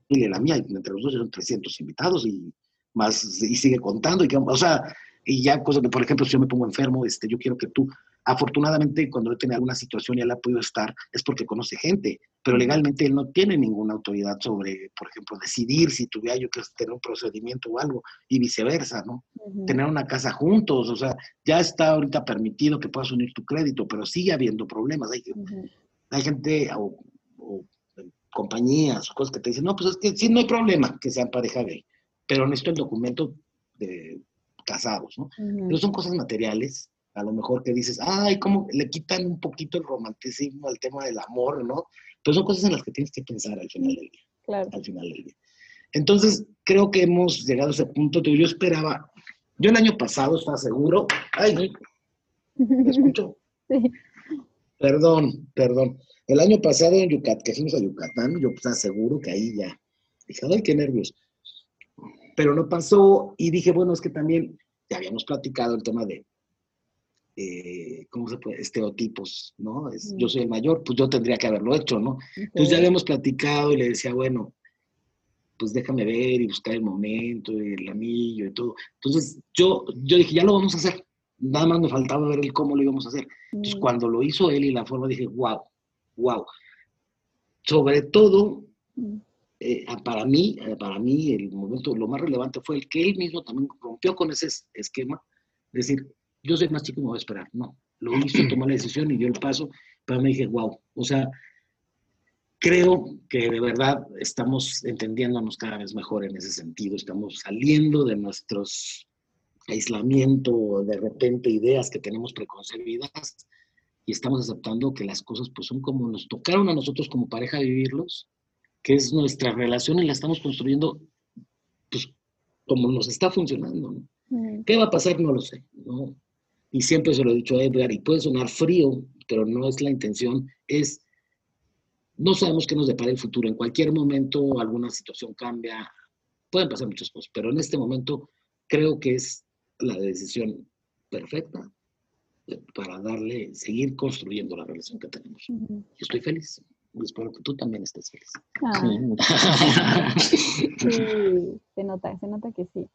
y la mía, entre los dos son 300 invitados y más, y sigue contando, y o sea, y ya cosas de, por ejemplo, si yo me pongo enfermo, este, yo quiero que tú, afortunadamente, cuando él tiene alguna situación y él ha podido estar, es porque conoce gente, pero legalmente él no tiene ninguna autoridad sobre, por ejemplo, decidir si tuviera yo que tener un procedimiento o algo, y viceversa, ¿no? Tener una casa juntos, o sea, ya está ahorita permitido que puedas unir tu crédito, pero sigue habiendo problemas. Hay, hay gente o, compañías o cosas que te dicen, no, pues es que sí, no hay problema que sean pareja gay, pero necesito el documento de casados, ¿no? Pero son cosas materiales, a lo mejor que dices, ay, ¿cómo le quitan un poquito el romanticismo al tema del amor, ¿no? Pero son cosas en las que tienes que pensar al final del día. Claro. Al final del día. Entonces, creo que hemos llegado a ese punto. Yo esperaba, yo el año pasado estaba seguro, ay, ¿me escucho? Sí. Perdón, perdón. El año pasado en Yucatán, que fuimos a Yucatán, yo estaba seguro que ahí ya, dije, ay, qué nervios pero no pasó y dije, bueno, es que también ya habíamos platicado el tema de, eh, ¿cómo se puede? Estereotipos, ¿no? Yo soy el mayor, pues yo tendría que haberlo hecho, ¿no? Entonces ya habíamos platicado y le decía, bueno, pues déjame ver y buscar el momento, y el anillo y todo. Entonces yo, yo dije, ya lo vamos a hacer. Nada más me faltaba ver el cómo lo íbamos a hacer. Entonces cuando lo hizo él y la forma, dije, wow, wow. Sobre todo, eh, ah, para mí, eh, para mí el momento, lo más relevante fue el que él mismo también rompió con ese esquema, es decir, yo soy más chico y me voy a esperar. No, lo hizo, tomó la decisión y dio el paso, pero me dije, wow, o sea, creo que de verdad estamos entendiéndonos cada vez mejor en ese sentido, estamos saliendo de nuestros aislamiento, de repente ideas que tenemos preconcebidas y estamos aceptando que las cosas pues son como nos tocaron a nosotros como pareja vivirlos que es nuestra relación y la estamos construyendo pues, como nos está funcionando. ¿Qué va a pasar? No lo sé. ¿no? Y siempre se lo he dicho a Edgar, y puede sonar frío, pero no es la intención, es, no sabemos qué nos depara el futuro. En cualquier momento alguna situación cambia, pueden pasar muchas cosas, pero en este momento creo que es la decisión perfecta para darle, seguir construyendo la relación que tenemos. Yo estoy feliz. Espero que tú también estés feliz. Ah. sí, se nota, se nota que sí.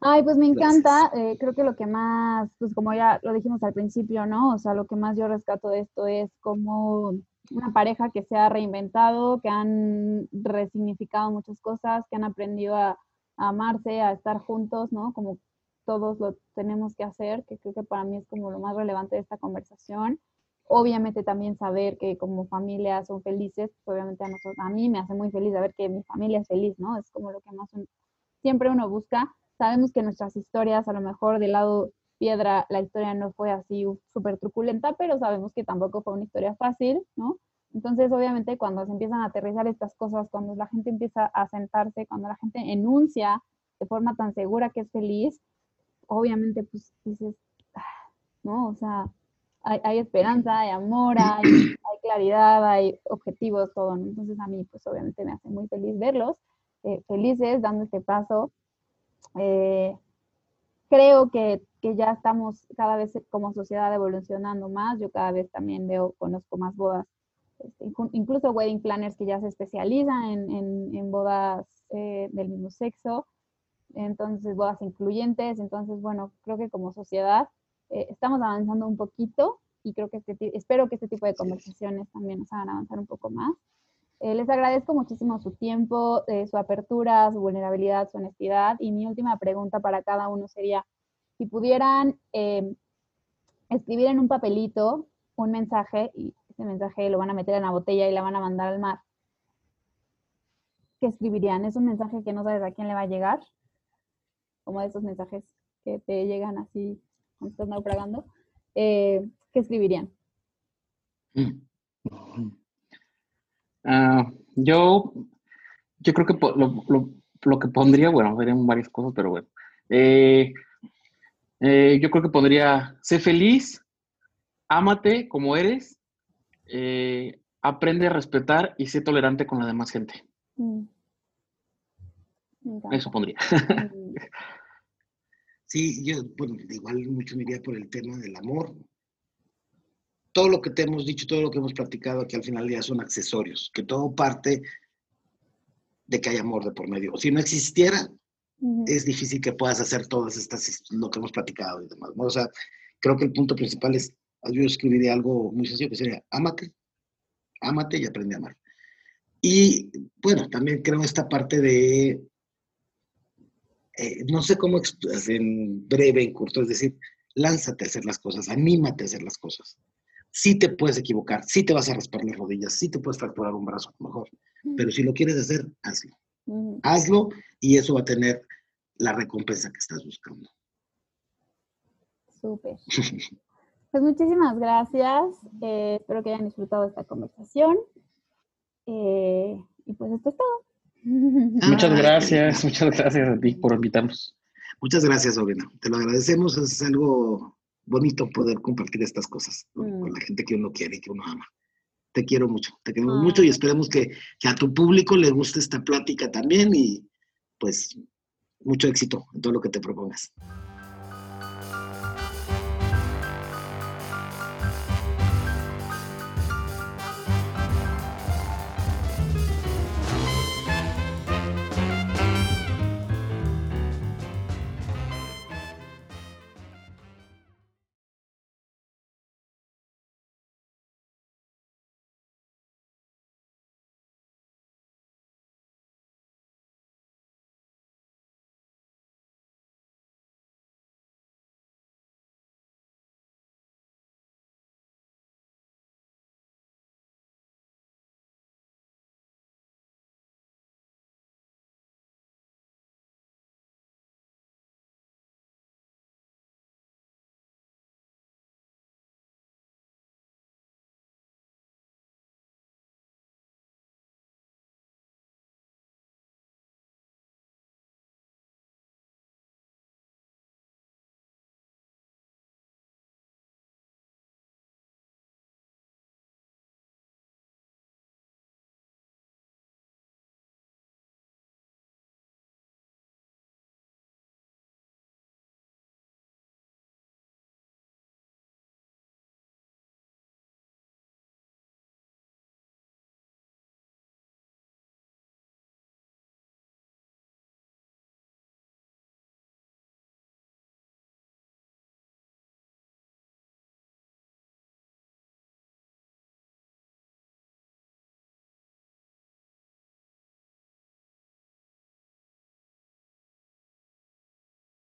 Ay, pues me encanta. Eh, creo que lo que más, pues como ya lo dijimos al principio, ¿no? O sea, lo que más yo rescato de esto es como una pareja que se ha reinventado, que han resignificado muchas cosas, que han aprendido a, a amarse, a estar juntos, ¿no? Como todos lo tenemos que hacer, que creo que para mí es como lo más relevante de esta conversación. Obviamente también saber que como familia son felices, pues obviamente a nosotros, a mí me hace muy feliz saber que mi familia es feliz, ¿no? Es como lo que más siempre uno busca. Sabemos que nuestras historias, a lo mejor del lado piedra, la historia no fue así súper truculenta, pero sabemos que tampoco fue una historia fácil, ¿no? Entonces, obviamente, cuando se empiezan a aterrizar estas cosas, cuando la gente empieza a sentarse, cuando la gente enuncia de forma tan segura que es feliz, obviamente, pues dices, ah, ¿no? O sea, hay, esperanza, hay amor, hay, claridad, hay objetivos, todo, ¿no? Entonces a mí, pues obviamente me hace muy feliz verlos, eh, felices, dando este paso. Eh, creo que, que, ya estamos cada vez como sociedad evolucionando más, yo cada vez también veo, conozco más bodas, este, incluso wedding planners que ya se especializan en, en, en bodas eh, del mismo sexo, entonces bodas incluyentes, entonces bueno, creo que como sociedad eh, estamos avanzando un poquito y creo que este, espero que este tipo de conversaciones también nos hagan avanzar un poco más. Eh, les agradezco muchísimo su tiempo, eh, su apertura, su vulnerabilidad, su honestidad. Y mi última pregunta para cada uno sería, si pudieran escribir en un papelito un mensaje, y ese mensaje lo van a meter en la botella y la van a mandar al mar, ¿qué escribirían? ¿Es un mensaje que no sabes a quién le va a llegar? Como de esos mensajes que te llegan así cuando estás naufragando, eh, ¿qué escribirían? Mm. Ah, yo, yo creo que lo, que pondría, bueno, verían varias cosas, pero bueno. Eh, eh, yo creo que pondría, sé feliz, ámate como eres, aprende a respetar y sé tolerante con la demás gente. Mm. Eso pondría. Mm. Sí, yo, bueno, igual mucho me iría por el tema del amor. Todo lo que te hemos dicho, todo lo que hemos platicado aquí al final del día son accesorios, que todo parte de que hay amor de por medio. Si no existiera, es difícil que puedas hacer todas estas, lo que hemos platicado y demás. O sea, creo que el punto principal es, yo escribiría algo muy sencillo que sería, ámate, ámate y aprende a amar. Y bueno, también creo esta parte de eh, no sé cómo en breve, en corto, es decir, lánzate a hacer las cosas, anímate a hacer las cosas. Sí te puedes equivocar, sí te vas a raspar las rodillas, sí te puedes fracturar un brazo, mejor, pero si lo quieres hacer, hazlo. Hazlo y eso va a tener la recompensa que estás buscando. Súper. Pues muchísimas gracias. Eh, espero que hayan disfrutado esta conversación. Eh, y pues esto es todo. Muchas gracias, muchas gracias a ti por invitarnos. Muchas gracias, Obina. Te lo agradecemos. Es algo bonito poder compartir estas cosas con, la mm. gente que uno quiere y que uno ama. Te quiero mucho, te queremos mucho y esperemos que, que, a tu público le guste esta plática también y pues mucho éxito en todo lo que te propongas.